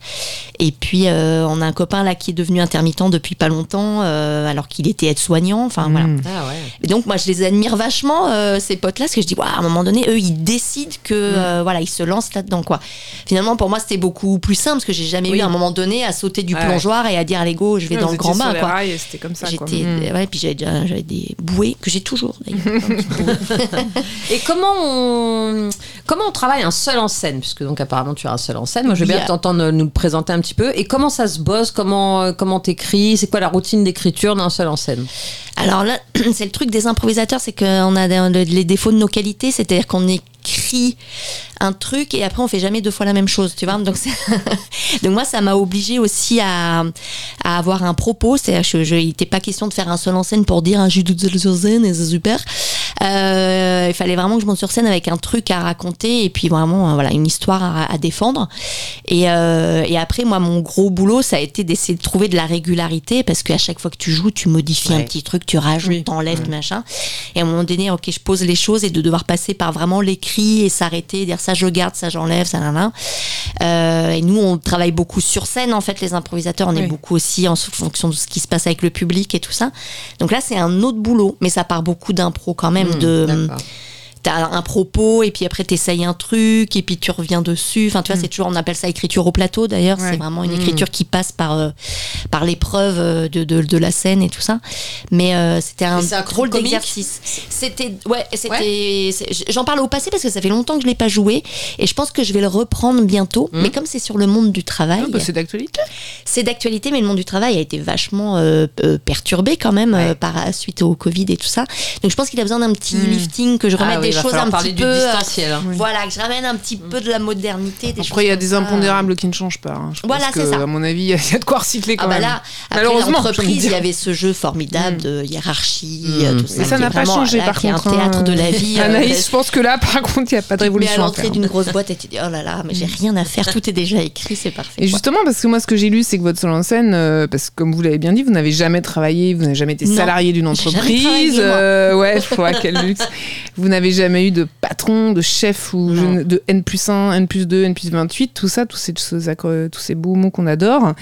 Et puis euh, on a un copain là qui est devenu intermittent depuis pas longtemps euh, alors qu'il était aide-soignant. Enfin voilà. Ah ouais. et donc moi je les admire vachement euh, ces potes là parce que je dis Ouah, à un moment donné eux ils décident que euh, voilà ils se lancent là dedans quoi. Finalement pour moi c'était beaucoup plus simple parce que j'ai jamais Oui. eu à un moment donné à sauter du Ouais. plongeoir et à dire allez je vais Ouais, dans vous le étiez grand bain quoi C'était comme ça. quoi. J'étais, Mm. ouais, puis j'avais déjà j'avais des bouées que j'ai toujours d'ailleurs. Et comment on, comment on travaille un seul en scène? Puisque donc apparemment tu es un seul en scène. Moi je veux bien a- t'entendre nous le présenter un petit peu. Et comment ça se bosse? Comment euh, comment t'écris? C'est quoi la routine d'écriture d'un seul en scène? Alors là, c'est le truc des improvisateurs, c'est qu'on a des- les défauts de nos qualités, c'est-à-dire qu'on un truc et après on fait jamais deux fois la même chose, tu vois. Donc, c'est- donc moi, ça m'a obligé aussi à, à avoir un propos, c'est-à-dire que je, il n'était pas question de faire un seul en scène pour dire un scène et c'est super. Euh, il fallait vraiment que je monte sur scène avec un truc à raconter et puis vraiment euh, voilà une histoire à, à défendre. Et, euh, et après, moi, mon gros boulot, ça a été d'essayer de trouver de la régularité parce qu'à chaque fois que tu joues, tu modifies un petit truc, tu rajoutes, Oui. t'enlèves, machin. Et à un moment donné, ok, je pose les choses et de devoir passer par vraiment l'écrit et s'arrêter, dire ça je garde, ça j'enlève, ça là, là. Euh, et nous, on travaille beaucoup sur scène, en fait, les improvisateurs, on est beaucoup aussi en fonction de ce qui se passe avec le public et tout ça. Donc là, c'est un autre boulot, mais ça part beaucoup d'impro quand même, de D'accord. T'as un propos et puis après t'essayes un truc et puis tu reviens dessus. Enfin, tu vois, c'est toujours, on appelle ça écriture au plateau d'ailleurs. Ouais. C'est vraiment une écriture qui passe par, euh, par l'épreuve euh, de, de, de la scène et tout ça. Mais euh, c'était un un drôle d'exercice. C'était, ouais, c'était, j'en parle au passé parce que ça fait longtemps que je l'ai pas joué et je pense que je vais le reprendre bientôt. Mais comme c'est sur le monde du travail, Ah, bah, c'est d'actualité. c'est d'actualité, mais le monde du travail a été vachement euh, euh, perturbé quand même par suite au Covid et tout ça. Donc je pense qu'il a besoin d'un petit lifting, que je remette Ah oui, choses un petit du peu. euh, distanciel. hein. Voilà, que je ramène un petit peu de la modernité. Des Après, il y a choses des impondérables qui ne changent pas. hein. Je Voilà, pense c'est que, ça. À mon avis, il y a il y a de quoi recycler quand Ah bah même. là, après Malheureusement, l'entreprise, il y avait ce jeu formidable de hiérarchie, Mm. euh, tout ça. Mais ça n'a pas changé là, par contre. un théâtre hein. de la vie. euh, Anaïs, je pense que là, par contre, il n'y a pas de mais à révolution l'entrée d'une grosse boîte et tu dis oh là là mais j'ai rien à faire tout est déjà écrit c'est parfait Et justement, parce que moi, ce que j'ai lu, c'est que votre seul en scène, parce que comme vous l'avez bien dit, vous n'avez jamais travaillé, vous n'avez jamais été salarié d'une entreprise. ouais, ouais, quel luxe. Vous n'avez jamais eu de patron, de chef ou je de N plus 1, N plus 2, N plus 28, tout ça, tous ces, tous ces, accro- tous ces beaux mots qu'on adore.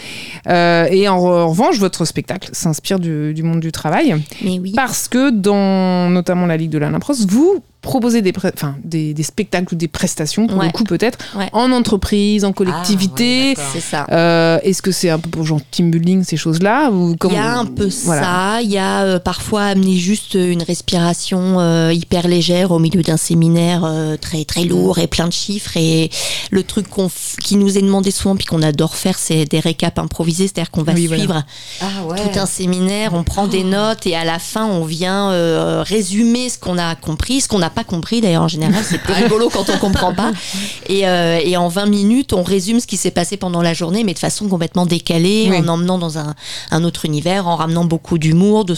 Euh, et en, en revanche, votre spectacle s'inspire du, du monde du travail. mais oui Parce que dans notamment la Ligue de Prost, vous proposez des, pré- enfin, des, des spectacles ou des prestations, pour Ouais. le coup peut-être, Ouais. en entreprise, en Ah, collectivité. ouais, c'est ça Euh, Est-ce que c'est un peu pour genre team building, ces choses-là ou Il y a un peu Voilà. ça, il y a euh, parfois amener juste une respiration euh, hyper légère au milieu d'un séminaire euh, très très lourd et plein de chiffres et le truc qu'on f- qui nous est demandé souvent puis qu'on adore faire c'est des récaps improvisés, c'est-à-dire qu'on va Oui, voilà. suivre Ah ouais. tout un séminaire, on prend des notes et à la fin on vient euh, résumer ce qu'on a compris, ce qu'on n'a pas compris d'ailleurs en général, c'est plus rigolo quand on comprend pas. Et, euh, et en 20 minutes on résume ce qui s'est passé pendant la journée mais de façon complètement décalée, Oui. en emmenant dans un, un autre univers, en ramenant beaucoup d'humour, de,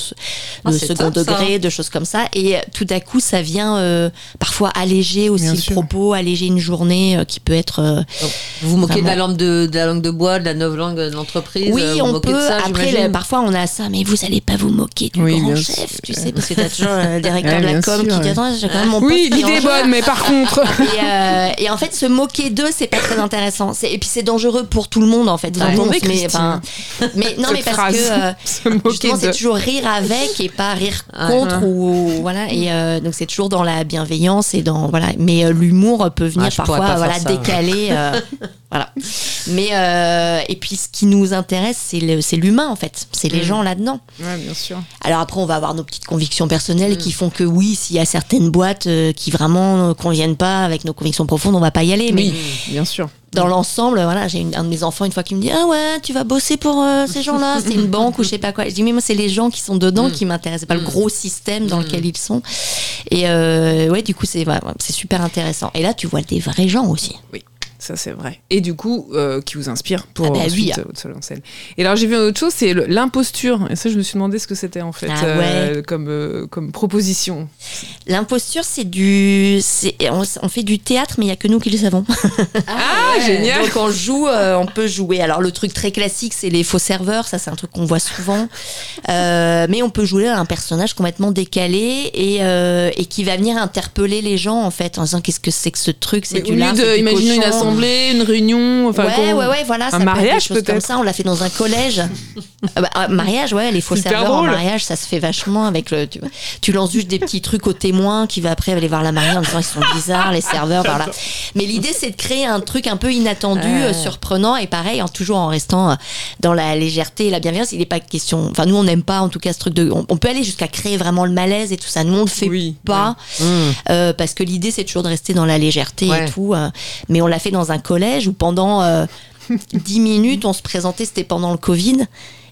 Ah, de second top, ça. degré, de choses comme ça. Et euh, tout à coup ça vient euh, parfois alléger aussi Bien le sûr. propos, alléger une journée euh, qui peut être... euh, Donc, vous vous moquez de la, langue de, de la langue de bois, de la nouvelle langue de l'entreprise Oui, vous on peut. de ça, Après, le- parfois, on a ça, mais vous allez pas vous moquer du Oui, grand chef, tu sais, parce que t'as toujours le directeur de la com qui dit attends, j'ai quand même mon Oui, l'idée est bonne, mais par contre. Et, euh, et en fait, se moquer d'eux, c'est pas très intéressant. Et puis, c'est dangereux pour tout le monde, en fait. Vous entendez, enfin, mais non, mais parce que euh, justement, c'est toujours rire avec et pas rire Ah, contre ou voilà. Et euh, donc, c'est toujours dans la bienveillance et dans voilà. Mais euh, l'humour peut venir Ah, parfois voilà décaler. voilà. Mais euh, et puis ce qui nous intéresse, c'est l'humain en fait, c'est les Mm. gens là-dedans. Ouais, bien sûr. Alors après, on va avoir nos petites convictions personnelles Mm. qui font que oui, s'il y a certaines boîtes euh, qui vraiment ne conviennent pas avec nos convictions profondes, on va pas y aller. Mais Oui, bien sûr. dans l'ensemble, voilà, j'ai un de mes enfants une fois qui me dit ah ouais, tu vas bosser pour euh, ces gens-là, c'est une banque ou je sais pas quoi. Je dis mais moi c'est les gens qui sont dedans Mm. qui m'intéressent, pas le gros système dans Mm. lequel ils sont. Et euh, ouais, du coup c'est c'est super intéressant. Et là, tu vois des vrais gens aussi. Ça, c'est vrai. Et du coup, euh, qui vous inspire pour Ah bah oui, ensuite ah. euh, votre seul en scène. Et alors, j'ai vu une autre chose, c'est l'imposture. Et ça, je me suis demandé ce que c'était en fait, Ah euh, comme, euh, comme proposition. L'imposture, c'est du, on, on fait du théâtre, mais il y a que nous qui le savons. Ah, génial Donc on joue, on peut jouer. Alors le truc très classique, c'est les faux serveurs. Ça, c'est un truc qu'on voit souvent. Mais on peut jouer un personnage complètement décalé et, et qui va venir interpeller les gens en fait en disant qu'est-ce que c'est que ce truc? C'est du lard, de du imaginer une cochon. Assemblée, une réunion, enfin, ouais, ouais, ouais, voilà. ça peut être mariage, des choses comme peut-être ça. On l'a fait dans un collège. Ah bah, un mariage, ouais, les faux serveurs en mariage, ça se fait vachement avec le. Tu, tu lances juste des petits trucs aux témoins qui va après aller voir la mariée en disant ils sont bizarres, les serveurs, voilà. Mais l'idée, c'est de créer un truc un peu inattendu, euh, surprenant et pareil, en, toujours en restant euh, dans la légèreté et la bienveillance. Il n'est pas question. Enfin, nous, on n'aime pas en tout cas ce truc de. On, on peut aller jusqu'à créer vraiment le malaise et tout ça. Nous, on le fait Oui, pas. Mm. Euh, parce que l'idée c'est toujours de rester dans la légèreté Ouais. et tout. mais on l'a fait dans un collège où pendant euh, 10 minutes on se présentait, c'était pendant le Covid.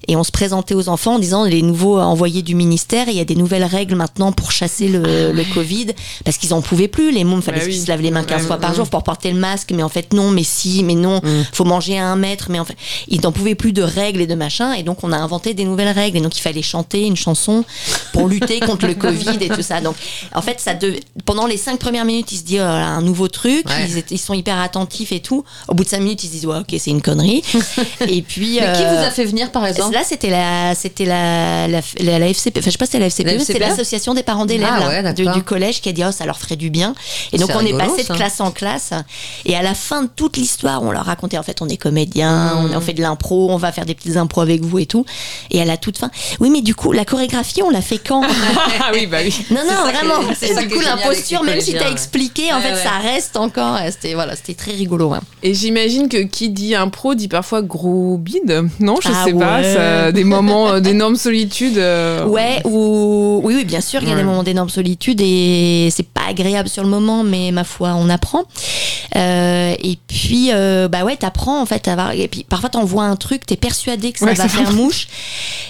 Et on se présentait aux enfants en disant les nouveaux envoyés du ministère, il y a des nouvelles règles maintenant pour chasser le, le Covid, parce qu'ils en pouvaient plus. Les mômes, fallait Bah oui. qu'ils se lavent les mains 15 Ouais, fois par jour pour porter le masque, mais en fait non, mais si, mais non, faut manger à un mètre, mais en fait, ils n'en pouvaient plus de règles et de machin, et donc on a inventé des nouvelles règles, et donc il fallait chanter une chanson pour lutter contre le Covid et tout ça. Donc en fait, ça dev- pendant les cinq premières minutes, ils se disent oh là, un nouveau truc, Ouais. ils, étaient- ils sont hyper attentifs et tout. Au bout de cinq minutes, ils se disent ouais, ok, c'est une connerie. et puis Mais qui euh, vous a fait venir, par exemple? Là, c'était la, c'était la, la, la, la FCP. Enfin, je sais pas si c'était la FCP, FCPE? l'association des parents d'élèves Ah ouais, du, collège qui a dit oh ça leur ferait du bien. Et donc C'est on est passé ça. de classe en classe. Et à la fin de toute l'histoire, on leur racontait en fait on est comédien, Mmh. on, on fait de l'impro, on va faire des petites impros avec vous et tout. Et à la toute fin, oui mais du coup la chorégraphie on l'a fait quand? Ah oui, bah oui. Non, non, vraiment. c'est du coup, l'imposture, même si t'as expliqué, en fait, ouais. ça reste encore. C'était voilà, c'était très rigolo. hein. Et j'imagine que qui dit impro dit parfois gros bide. Non, je Ah sais pas. Ça- des moments euh, d'énorme solitude. euh, Ouais, ou oui, oui, bien sûr, il y a Ouais. des moments d'énorme solitude et c'est pas agréable sur le moment, mais ma foi, on apprend. Euh, et puis, euh, bah ouais, t'apprends en fait à avoir. Et puis parfois, t'envoies un truc, t'es persuadé que ça Ouais, va faire mouche,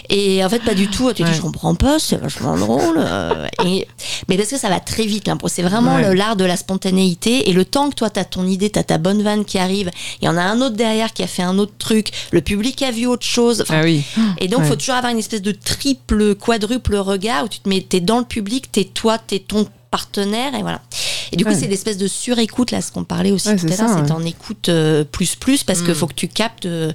et en fait, pas du tout. Tu te Ouais. dis, je comprends pas, c'est vachement drôle. euh, et... Mais parce que ça va très vite, l'impro. C'est vraiment Ouais. l'art de la spontanéité. Et le temps que toi, t'as ton idée, t'as ta bonne vanne qui arrive, il y en a un autre derrière qui a fait un autre truc, le public a vu autre chose. Enfin, Ah oui. et donc, Ouais. faut toujours avoir une espèce de triple, quadruple regard où tu te mets, t'es dans le public, t'es toi, t'es ton partenaire, et voilà. Et du coup, Ouais. c'est l'espèce de surécoute, là, ce qu'on parlait aussi Ouais, tout à c'est l'heure, c'est ouais. en écoute euh, plus plus, parce que Mm. faut que tu captes euh,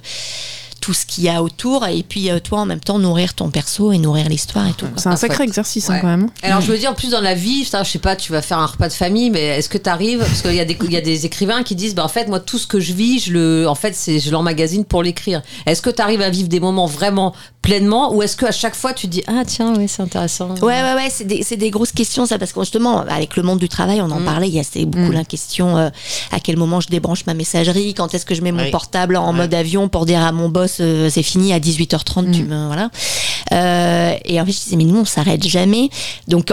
tout ce qu'il y a autour, et puis euh, toi, en même temps, nourrir ton perso et nourrir l'histoire et tout. C'est un sacré exercice hein, quand même. Alors je veux dire, en plus dans la vie, ça, je sais pas, tu vas faire un repas de famille, mais est-ce que tu arrives Parce qu'il y, a des- il y a des écrivains qui disent, bah, en fait, moi, tout ce que je vis, je le, en fait, c'est, je l'emmagasine pour l'écrire. Est-ce que tu arrives à vivre des moments vraiment pleinement, ou est-ce qu'à chaque fois tu dis, ah tiens, oui, c'est intéressant. Ouais, ouais, ouais, c'est des, c'est des grosses questions, ça, parce que justement, avec le monde du travail, on en Mm. parlait, il y a c'est beaucoup la question euh, à quel moment je débranche ma messagerie, quand est-ce que je mets mon Oui. portable en mode avion pour dire à mon boss, euh, c'est fini à 18h30, tu me. Voilà. Euh, et en fait, je disais, mais nous, on s'arrête jamais. Donc,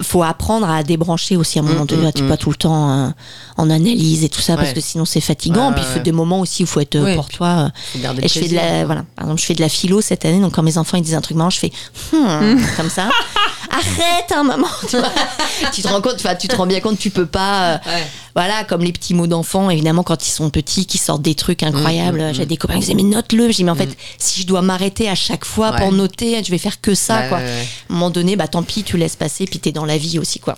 faut apprendre à débrancher aussi à un moment Mm, donné. mm, tu mm. pas tout le temps euh, en analyse et tout ça, parce que sinon c'est fatigant. Ouais, Puis il faut ouais. des moments aussi où il faut être euh, Oui, pour toi. et je fais de la, voilà, par exemple, je fais de la philo cette année, donc quand mes enfants ils disent un truc marrant, je fais Hmm comme ça. Arrête un moment. Tu, te rends compte, tu te rends bien compte, tu peux pas. euh, Ouais. voilà, comme les petits mots d'enfants, évidemment, quand ils sont petits, qui sortent des trucs incroyables. Mm, mm, J'ai mm. des copains qui disaient, mais note-le. Dis, mais en fait, si je dois m'arrêter à chaque fois pour noter, je vais faire que ça, Ouais, quoi. À un moment donné, bah tant pis, tu laisses passer, puis t'es dans la vie aussi, quoi.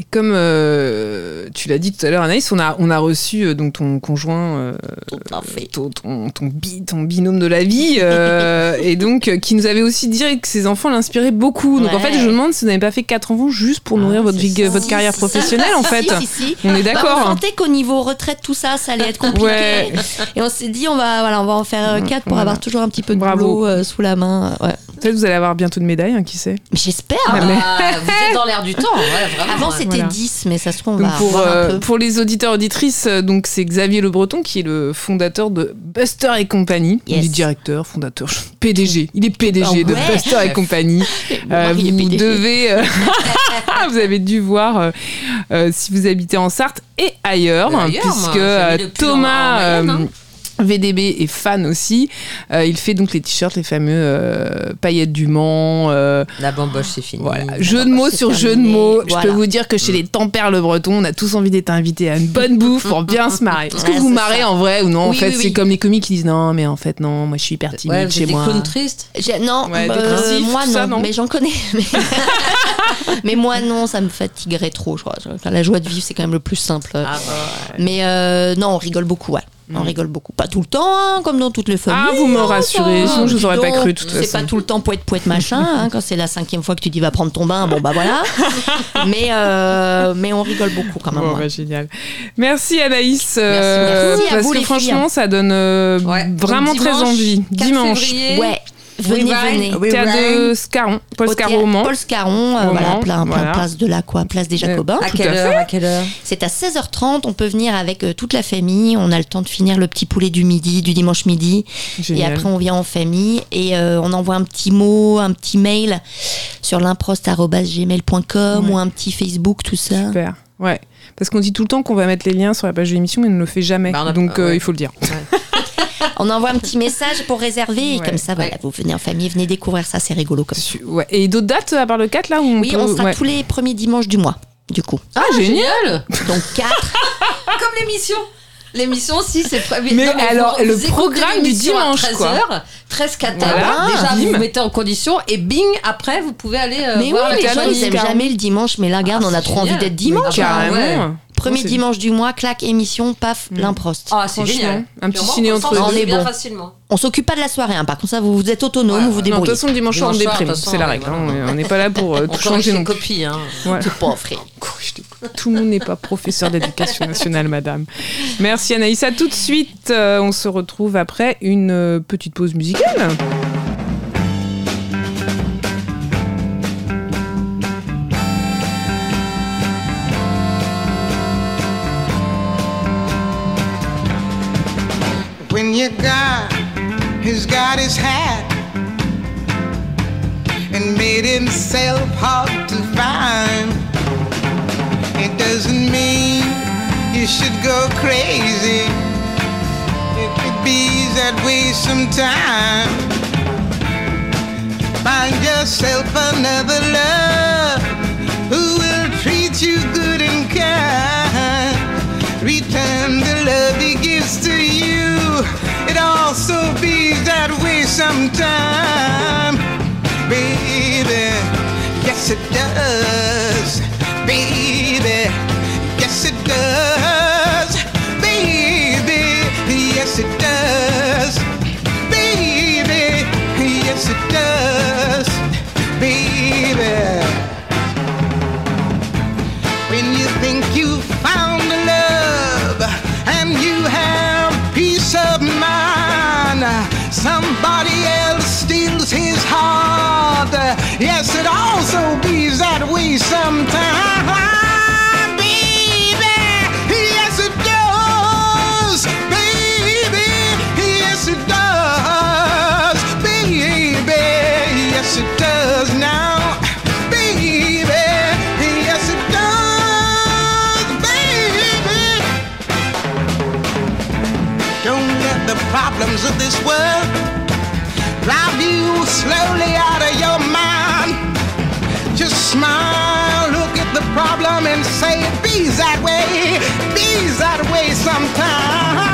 Et comme euh, tu l'as dit tout à l'heure, Anaïs, on a, on a reçu euh, donc ton conjoint, euh, Tout à fait. ton, ton, ton bi- ton binôme de la vie, euh, et donc euh, qui nous avait aussi dit que ses enfants l'inspiraient beaucoup. Donc en fait, je me demande si vous n'avez pas fait quatre enfants juste pour nourrir Ah, votre, vie, votre Si, carrière si, professionnelle, en fait. Si, si, si. On est Bah, d'accord. on sentait qu'au niveau retraite, tout ça, ça allait être compliqué. Ouais. Et on s'est dit, on va, voilà, on va en faire euh, quatre pour Voilà. avoir toujours un petit peu de Bravo. boulot euh, sous la main. Ouais. Peut-être vous allez avoir bientôt une médaille, hein, qui sait. J'espère. Ah, mais- bah, vous êtes dans l'air du temps, ouais, vraiment. Avant ouais. C'était voilà. 10, mais ça se trouve on Donc va pour, voir un euh, peu. pour les auditeurs auditrices, euh, donc c'est Xavier Le Breton qui est le fondateur de Buster et compagnie. Il est directeur, fondateur, PDG. Il est PDG Ah de ouais. Buster et compagnie. Euh, vous devez, euh, vous avez dû voir euh, si vous habitez en Sarthe et ailleurs, puisque en- Thomas. en hein. VDB est fan aussi. Euh, il fait donc les t-shirts, les fameux euh, paillettes du Mans. euh, La bamboche, c'est fini. voilà. Jeu de mots sur jeu de mots. Je peux vous dire que chez les Tempères Le Breton, on a tous envie d'être invités à une bonne bouffe pour bien se marrer. Est-ce que Ouais, vous c'est marrez ça. en vrai ou non En fait, oui, c'est comme les comiques qui disent non, mais en fait, non, moi je suis hyper timide Ouais, vous chez des moi. clowns tristes? Non, Ouais, euh, moi non, ça, non mais j'en connais. Mais... mais moi non, ça me fatiguerait trop, je crois. Enfin, la joie de vivre, c'est quand même le plus simple. Ah, bah, Mais euh, non, on rigole beaucoup, ouais. On rigole beaucoup. Pas tout le temps, hein, comme dans toutes les familles. Ah, vous me rassurez, hein, sinon je vous aurais pas cru de toute C'est façon. pas tout le temps poète poète machin. hein, quand c'est la cinquième fois que tu dis va prendre ton bain, bon bah voilà. mais euh, mais on rigole beaucoup quand même. Bon, ouais. bah, génial. Merci Anaïs. euh, merci à parce vous, que les franchement, filles. ça donne euh, Ouais. vraiment Donc, très envie. 4 Dimanche. février. Ouais. Venez, venez. Théâtre de Scarron, Paul théâtre au Mans. Paul Scarron, euh, voilà, Mans, plein, plein voilà. place de la quoi, place des Jacobins. À quelle heure. À quelle heure C'est à 16h30, on peut venir avec euh, toute la famille, on a le temps de finir le petit poulet du midi, du dimanche midi, Génial. et après on vient en famille et euh, on envoie un petit mot, un petit mail sur l'improst.gmail.com Ouais. ou un petit Facebook, tout ça. Super. Ouais. Parce qu'on dit tout le temps qu'on va mettre les liens sur la page de l'émission, mais on ne le fait jamais. Bah, a- Donc euh, ouais. il faut le dire. On envoie un petit message pour réserver et Ouais. comme ça, voilà, vous venez en famille, venez découvrir ça, c'est rigolo comme ça. Ouais. Et d'autres dates à part le 4 là où on Oui, peut- on sera ouais. tous les premiers dimanches du mois, du coup. Ah, génial Donc 4, Comme l'émission. L'émission aussi, c'est prévu. Mais Non, alors, vous- le vous programme du dimanche, 13 quoi. heures, 13 14 Voilà, Déjà, vous bim. vous mettez en condition et bing, après, vous pouvez aller euh, mais oui, voir les la gens, ils aiment jamais le dimanche, mais là, regarde, Ah, on a trop envie d'être dimanche. Mais hein. Carrément. ouais. Premier Oh, dimanche du mois, claque, émission, paf, l'improst. Ah, c'est génial. un petit ciné on entre deux. On est bien bon. facilement. On s'occupe pas de la soirée, hein. par contre, ça, vous, vous êtes autonome, Ouais, vous vous ouais. Non, de débrouillez. toute façon, dimanche soir, on déprime. C'est la règle. voilà. hein. On n'est pas là pour euh, On tout changer plus. copies. Hein. Tes copies. Tout le monde n'est pas professeur d'éducation nationale, madame. Merci Anaïs. À tout de suite. Euh, on se retrouve après une euh, petite pause musicale. When your God has got his hat and made himself hard to find. It doesn't mean you should go crazy. It could be that way sometime. Find yourself another love also be that way sometime, baby. Yes, it does, baby. Yes, it does, baby. Yes, it does, baby. Yes, it does, baby. When you think you found somebody else steals his heart. Yes, it also be that way sometime, problems of this world drive you slowly out of your mind. Just smile, look at the problem and say be that way, be that way sometime,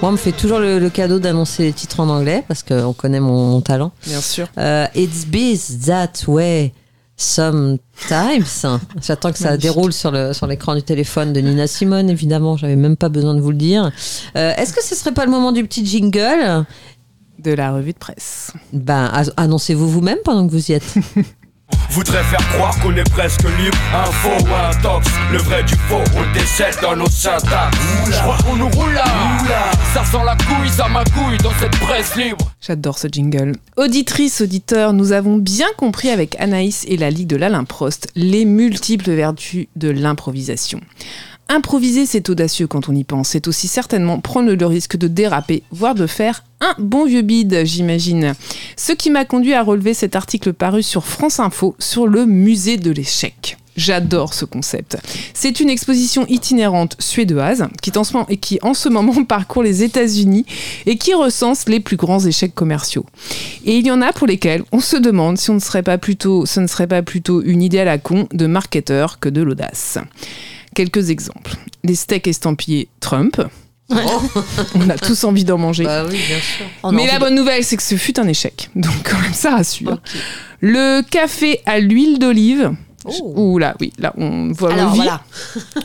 Moi, on me fait toujours le, le cadeau d'annoncer les titres en anglais parce qu'on connaît mon, mon talent. Bien sûr. Euh, it's been that way sometimes. J'attends que ça déroule sur le sur l'écran du téléphone de Nina Simone, évidemment. J'avais même pas besoin de vous le dire. Euh, Est-ce que ce serait pas le moment du petit jingle? De la revue de presse. Ben, annoncez-vous vous-même pendant que vous y êtes. Voudrait faire croire qu'on est presque libre. Info ou intox, le vrai du faux On décède dans nos syntaxes. Je crois qu'on nous roule là. Ça sent la couille, ça m'accouille dans cette presse libre. J'adore ce jingle. Auditrice, auditeur, nous avons bien compris avec Anaïs et la Ligue de l'Alain Prost les multiples vertus de l'improvisation. Improviser, c'est audacieux quand on y pense. C'est aussi certainement prendre le risque de déraper, voire de faire un bon vieux bide, j'imagine. Ce qui m'a conduit à relever cet article paru sur France Info sur le musée de l'échec. J'adore ce concept. C'est une exposition itinérante suédoise qui, en ce moment, parcourt les États-Unis et qui recense les plus grands échecs commerciaux. Et il y en a pour lesquels on se demande si ce ne serait pas plutôt une idée à la con de marketeur que de l'audace. Quelques exemples. Les steaks estampillés Trump. on a tous envie d'en manger. Bah oui, bien sûr. On a Mais la de- bonne nouvelle, c'est que ce fut un échec. Donc quand même, ça rassure. Le café à l'huile d'olive. Oh. Ouh là, oui, là, on voit Alors le vit, voilà,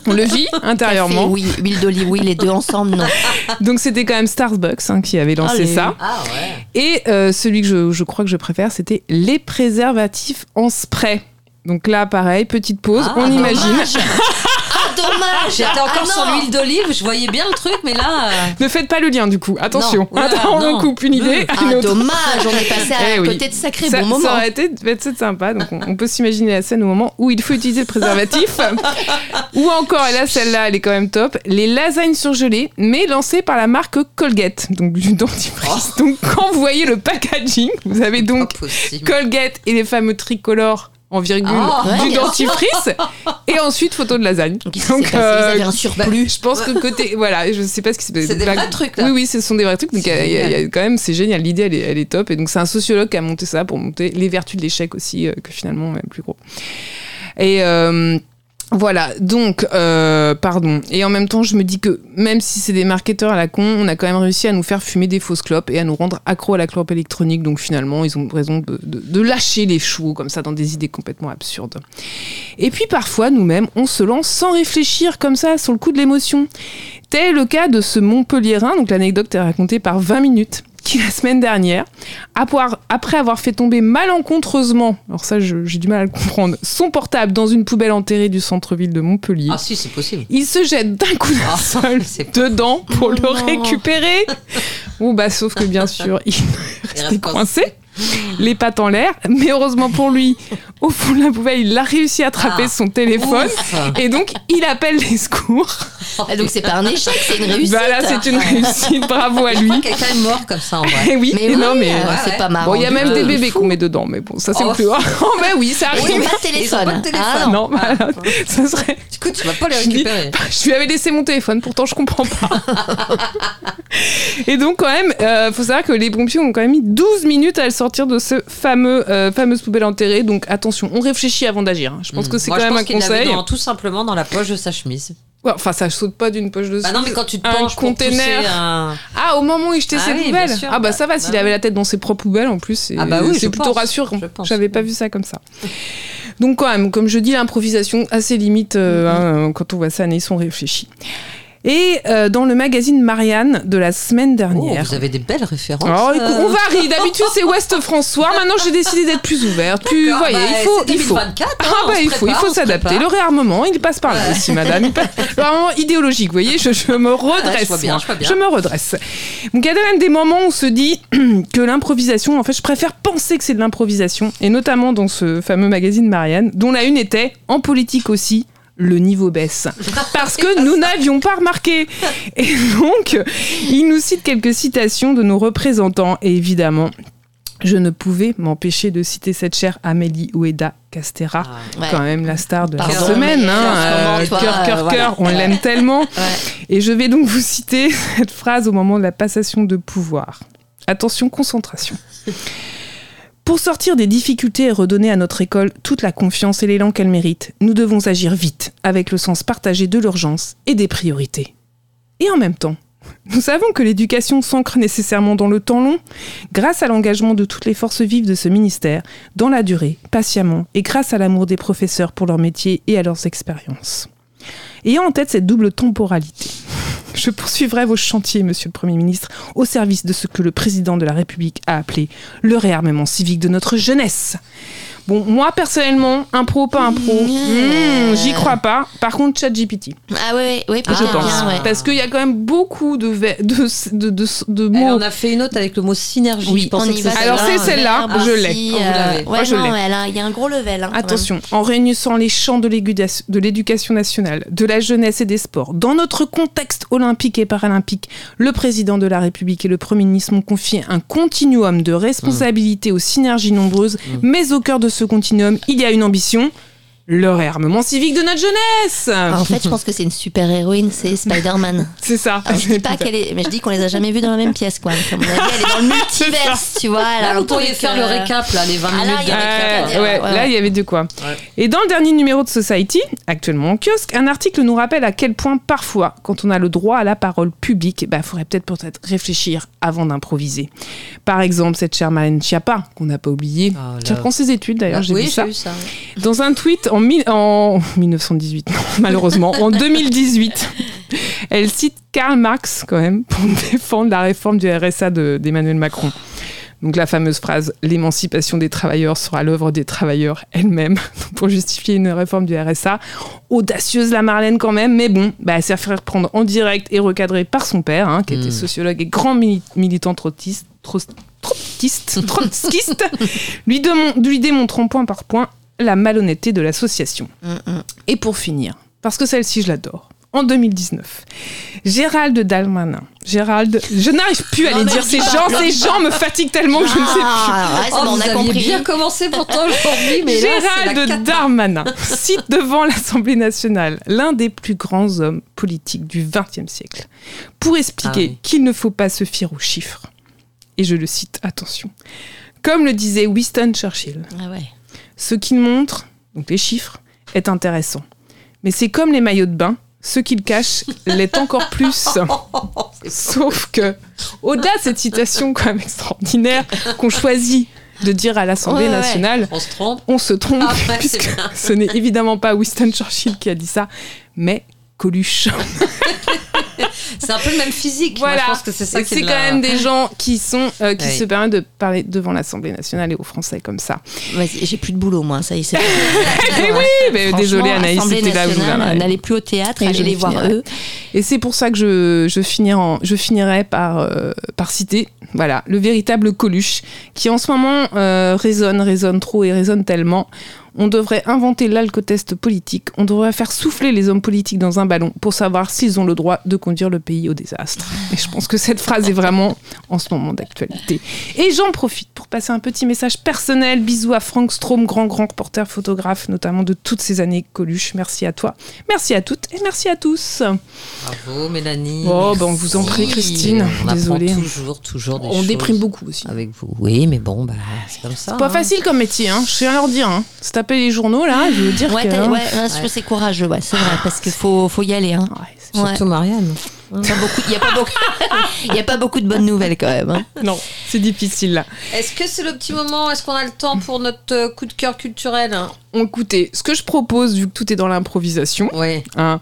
on le vit intérieurement. Café, oui, huile d'olive, oui, les deux ensemble, non. Donc c'était quand même Starbucks hein, qui avait lancé Allez. ça. Ah ouais. Et euh, celui que je, je crois que je préfère, c'était les préservatifs en spray. Donc là, pareil, petite pause, Ah, on imagine. Dommage. J'étais encore Ah, sur non. l'huile d'olive, je voyais bien le truc, mais là. euh, Ne faites pas le lien du coup, attention. Non, Attends, on non. coupe une idée. une Ah, autre. dommage, on est passé à Eh oui. côté de sacrés ça, bons moments. ça aurait été peut-être sympa. Donc on, on peut s'imaginer la scène au moment où il faut utiliser le préservatif. Ou encore, et là celle-là, elle est quand même top, les lasagnes surgelées, mais lancées par la marque Colgate, donc du dentifrice. Donc quand vous voyez le packaging, vous avez donc. Colgate et les fameux tricolores en virgule Ah, du dentifrice et ensuite photo de lasagne. S'est passé Vous avez un surplus je pense que côté voilà, je sais pas ce qui se passe. C'est des Donc, vrais trucs, là. Oui oui, ce sont des vrais trucs. Donc il y a- il y, a- il y a quand même c'est génial, l'idée elle est, elle est top et donc c'est un sociologue qui a monté ça pour monter les vertus de l'échec aussi euh, que finalement même plus gros. Et euh, voilà, donc, euh, pardon. Et en même temps, je me dis que même si c'est des marketeurs à la con, on a quand même réussi à nous faire fumer des fausses clopes et à nous rendre accro à la clope électronique. Donc finalement, ils ont raison de, lâcher les chevaux comme ça dans des idées complètement absurdes. Et puis parfois, nous-mêmes, on se lance sans réfléchir comme ça, sur le coup de l'émotion. Tel est le cas de ce Montpellierin, donc l'anecdote est racontée par 20 minutes, qui la semaine dernière, après avoir fait tomber malencontreusement, alors ça j'ai du mal à le comprendre, son portable dans une poubelle enterrée du centre-ville de Montpellier. Ah si, c'est possible. Il se jette d'un coup d'un Ah, seul dedans pour le récupérer. Bon bah sauf que bien sûr il restait reste coincé, les pattes en l'air. Mais heureusement pour lui, au fond de la poubelle, il a réussi à attraper Ah. son téléphone. Ouf. Et donc il appelle les secours. Ah, donc c'est pas un échec, c'est une réussite. Bah là c'est une réussite, bravo à lui. quelqu'un est mort comme ça en vrai. Eh oui, Mais et oui, non mais euh, ouais, c'est ouais. pas marrant. bon il y a même tout. des bébés qu'on met dedans, mais bon ça c'est Oh. plus. Oh bah oui ça Ils arrive. n'ont pas de Ils ont téléphone. pas de téléphone. Ah, non. Non, voilà. ça serait. Du coup, tu vas pas les récupérer. Je lui avais laissé mon téléphone, pourtant je comprends pas. Et donc quand même, euh, faut savoir que les pompiers ont quand même mis 12 minutes à le sortir de ce fameux euh, fameuse poubelle enterrée. Donc attention, on réfléchit avant d'agir. hein. Je pense que c'est quand même un conseil. dans- tout simplement dans la poche de sa chemise. Ouais, enfin, ça saute pas d'une poche de Bah non, mais quand tu te un penches pour container. un... Ah, au moment où il jetait Ah ses oui, poubelles. sûr. ah bah ça va, Bah s'il avait la tête dans ses propres poubelles en plus, c'est Ah bah oui, c'est plutôt pense, rassurant. J'avais pas vu ça comme ça. Donc quand même, comme je dis, l'improvisation a ses limites euh, Mm-hmm. hein, quand on voit ça, ils sont réfléchis. Et euh, dans le magazine Marianne de la semaine Oh, dernière. vous avez des belles références. Oh, écoute, euh. on varie. D'habitude, c'est Ouest François. Maintenant, j'ai décidé d'être plus ouverte. Plus, voyez, bah, il faut, c'est il faut. 2024, hein, ah bah, se il faut, il prépare, faut on se s'adapter. Le réarmement, il passe par là aussi, madame. Il passe- Le réarmement idéologique, vous voyez, je, je me redresse. je vois bien, moi. je vois bien. Je me redresse. Donc, il y a même des moments où on se dit que l'improvisation, en fait, je préfère penser que c'est de l'improvisation, et notamment dans ce fameux magazine Marianne, dont la une était en politique aussi. Le niveau baisse. Parce que nous n'avions pas remarqué. Et donc, il nous cite quelques citations de nos représentants. Et évidemment, je ne pouvais m'empêcher de citer cette chère Amélie Oueda Castera, Ouais. quand même la star de la semaine. hein, euh, cœur, cœur, euh, cœur, on Ouais. l'aime tellement. Ouais. Et je vais donc vous citer cette phrase au moment de la passation de pouvoir. Attention, concentration. Pour sortir des difficultés et redonner à notre école toute la confiance et l'élan qu'elle mérite, nous devons agir vite, avec le sens partagé de l'urgence et des priorités. Et en même temps, Nous savons que l'éducation s'ancre nécessairement dans le temps long, grâce à l'engagement de toutes les forces vives de ce ministère, dans la durée, patiemment, et grâce à l'amour des professeurs pour leur métier et à leurs expériences. Ayant en tête cette double temporalité, je poursuivrai vos chantiers, monsieur le Premier ministre, au service de ce que le président de la République a appelé le réarmement civique de notre jeunesse. Bon, moi personnellement, impro pas impro, hmm, j'y crois pas. Par contre, ChatGPT, Ah ouais, ouais, je pense. bien, ouais. Parce qu'il y a quand même beaucoup de, ve- de, de, de, de mots. on a fait une autre avec le mot synergie. Oui, je pensais on que y va. Alors, c'est celle-là, je l'ai. vous euh, l'avez. ouais, Moi, je non, l'ai. elle a- il y a un gros level. hein, Attention, en réunissant les champs de l'éducation- de l'éducation nationale, de la jeunesse et des sports, dans notre contexte olympique et paralympique, le président de la République et le Premier ministre m'ont confié un continuum de responsabilités aux synergies nombreuses, mais au cœur de ce continuum, il y a une ambition, le réarmement civique de notre jeunesse même. En fait, je pense que c'est une super héroïne, c'est Spider-Man. C'est ça. Alors, je dis pas qu'elle est, mais je dis qu'on les a jamais vus dans la même pièce, quoi. Comme on a dit, elle est dans le multiverse, tu vois. Là, vous pourriez faire le euh, récap, là, les 20 Ah, là, minutes il y ouais, ouais, là, ouais. il y avait de quoi. Et dans le dernier numéro de Society, actuellement en kiosque, un article nous rappelle à quel point parfois, quand on a le droit à la parole publique, il bah, faudrait peut-être peut-être réfléchir avant d'improviser. Par exemple, cette chère Marlène Schiappa, qu'on n'a pas oubliée, Oh qui là. reprend ses études d'ailleurs, j'ai oui, vu ça. j'ai vu ça. Dans un tweet en, mi- en 1918, non, malheureusement, en 2018, elle cite Karl Marx quand même pour défendre la réforme du RSA de- d'Emmanuel Macron. Donc la fameuse phrase l'émancipation des travailleurs sera l'œuvre des travailleurs elle-même pour justifier une réforme du RSA. Audacieuse la Marlène quand même, mais bon, bah, elle s'est fait reprendre en direct et recadrée par son père, hein, qui était sociologue et grand mili- militant trotskiste, tros- trotskiste, trotskiste, lui, lui démontrant point par point la malhonnêteté de l'association. Mm, mm. Et pour finir, parce que celle-ci je l'adore, en 2019, Gérald Darmanin, Gérald, je n'arrive plus à Non, les dire, ces gens, ces gens me fatiguent tellement que je ne sais plus. Ah, ouais, c'est Oh, bon, on a aviez compris. bien commencé pourtant aujourd'hui, mais Gérald. Darmanin cite devant l'Assemblée nationale l'un des plus grands hommes politiques du XXe siècle pour expliquer Ah oui. qu'il ne faut pas se fier aux chiffres. Et je le cite, attention. Comme le disait Winston Churchill, Ah ouais. Ce qu'ils montrent, donc les chiffres, est intéressant. Mais c'est comme les maillots de bain, ce qu'ils cachent l'est encore plus. Sauf que, au-delà de cette citation quand même extraordinaire qu'on choisit de dire à l'Assemblée Ouais, ouais, ouais. nationale, On se trompe. on se trompe, Ah ouais, puisque ce n'est évidemment pas Winston Churchill qui a dit ça, mais Coluche. C'est un peu le même physique. Moi, Voilà. je pense que c'est ça Et qui est c'est quand la- même des gens qui sont euh, qui Oui. se permettent de parler devant l'Assemblée nationale et aux Français comme ça. Vas-y, j'ai plus de boulot, moi, ça y est, c'est Eh oui, mais désolé Anaïs, c'était là viendrais. N'allez plus au théâtre, Et allez les voir finirai. eux. Et c'est pour ça que je, je, finirai, en- je finirai par, euh, par citer voilà, le véritable Coluche, qui en ce moment euh, résonne, résonne trop et résonne tellement. On devrait inventer l'alcotest politique, on devrait faire souffler les hommes politiques dans un ballon pour savoir s'ils ont le droit de conduire le pays au désastre. Et je pense que cette phrase est vraiment en ce moment d'actualité. Et j'en profite pour passer un petit message personnel. Bisous à Frank Strom, grand, grand reporter photographe, notamment de toutes ces années Coluche. Merci à toi, merci à toutes et merci à tous. Bravo, Mélanie. Oh, ben, on vous en prie. Christine. On Désolée. toujours, toujours des On choses déprime beaucoup aussi. avec vous. Oui, mais bon, bah, c'est comme ça. Pas hein. facile comme métier, hein. je tiens à leur dire. Hein. Taper les journaux, là, je veux dire Ouais, que... hein. ouais, c'est courageux, ouais, c'est vrai, parce qu'il faut, faut y aller. Hein. Ouais, c'est- Ouais. Surtout Marianne. Il n'y a, pas beaucoup- il y a pas beaucoup de bonnes nouvelles quand même. hein. Non, c'est difficile, là. Est-ce que c'est le petit moment Est-ce qu'on a le temps pour notre euh, coup de cœur culturel? On, écoutez, ce que je propose, vu que tout est dans l'improvisation, Oui, hein,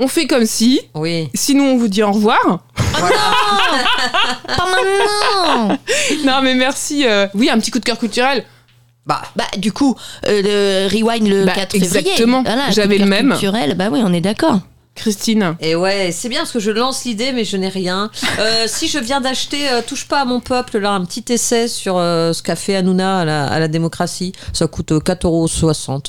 on fait comme si, oui. sinon on vous dit au revoir. Pas maintenant non, mais merci. euh, Oui, un petit coup de cœur culturel. Bah, Bah, du coup, euh, le rewind le Bah, 4 février. exactement. Voilà, J'avais le même. Culturel, bah oui, on est d'accord. Christine. et ouais, c'est bien parce que je lance l'idée, mais je n'ai rien. Euh, si je viens d'acheter euh, Touche pas à mon peuple, là, un petit essai sur euh, ce qu'a fait Hanouna à la, à la démocratie, ça coûte euh, 4,60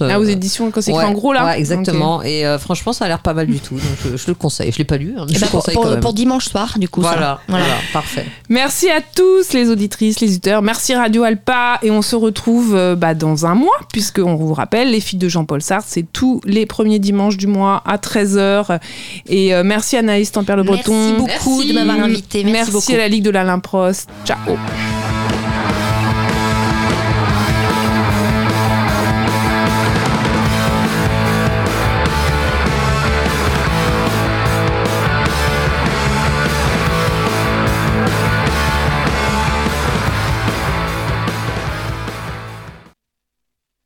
euros. Ah, aux éditions, quand c'est ouais, en gros, là Ouais, exactement. Et euh, franchement, ça a l'air pas mal du tout. Donc je, je le conseille. Je l'ai pas lu, hein, mais Eh je bah, le pour, conseille pour- quand même. pour dimanche soir, du coup. ça. voilà, voilà, parfait. Merci à tous les auditrices, les auditeurs. Merci Radio Alpa. Et on se retrouve euh, bah, dans un mois, puisqu'on vous rappelle, les filles de Jean-Paul Sartre, c'est tous les premiers dimanches du mois à 13h. Et euh, merci Anaïs Tempère le Breton. Merci beaucoup Merci. de m'avoir invité. Merci, beaucoup. à la Ligue de la Prost. Ciao.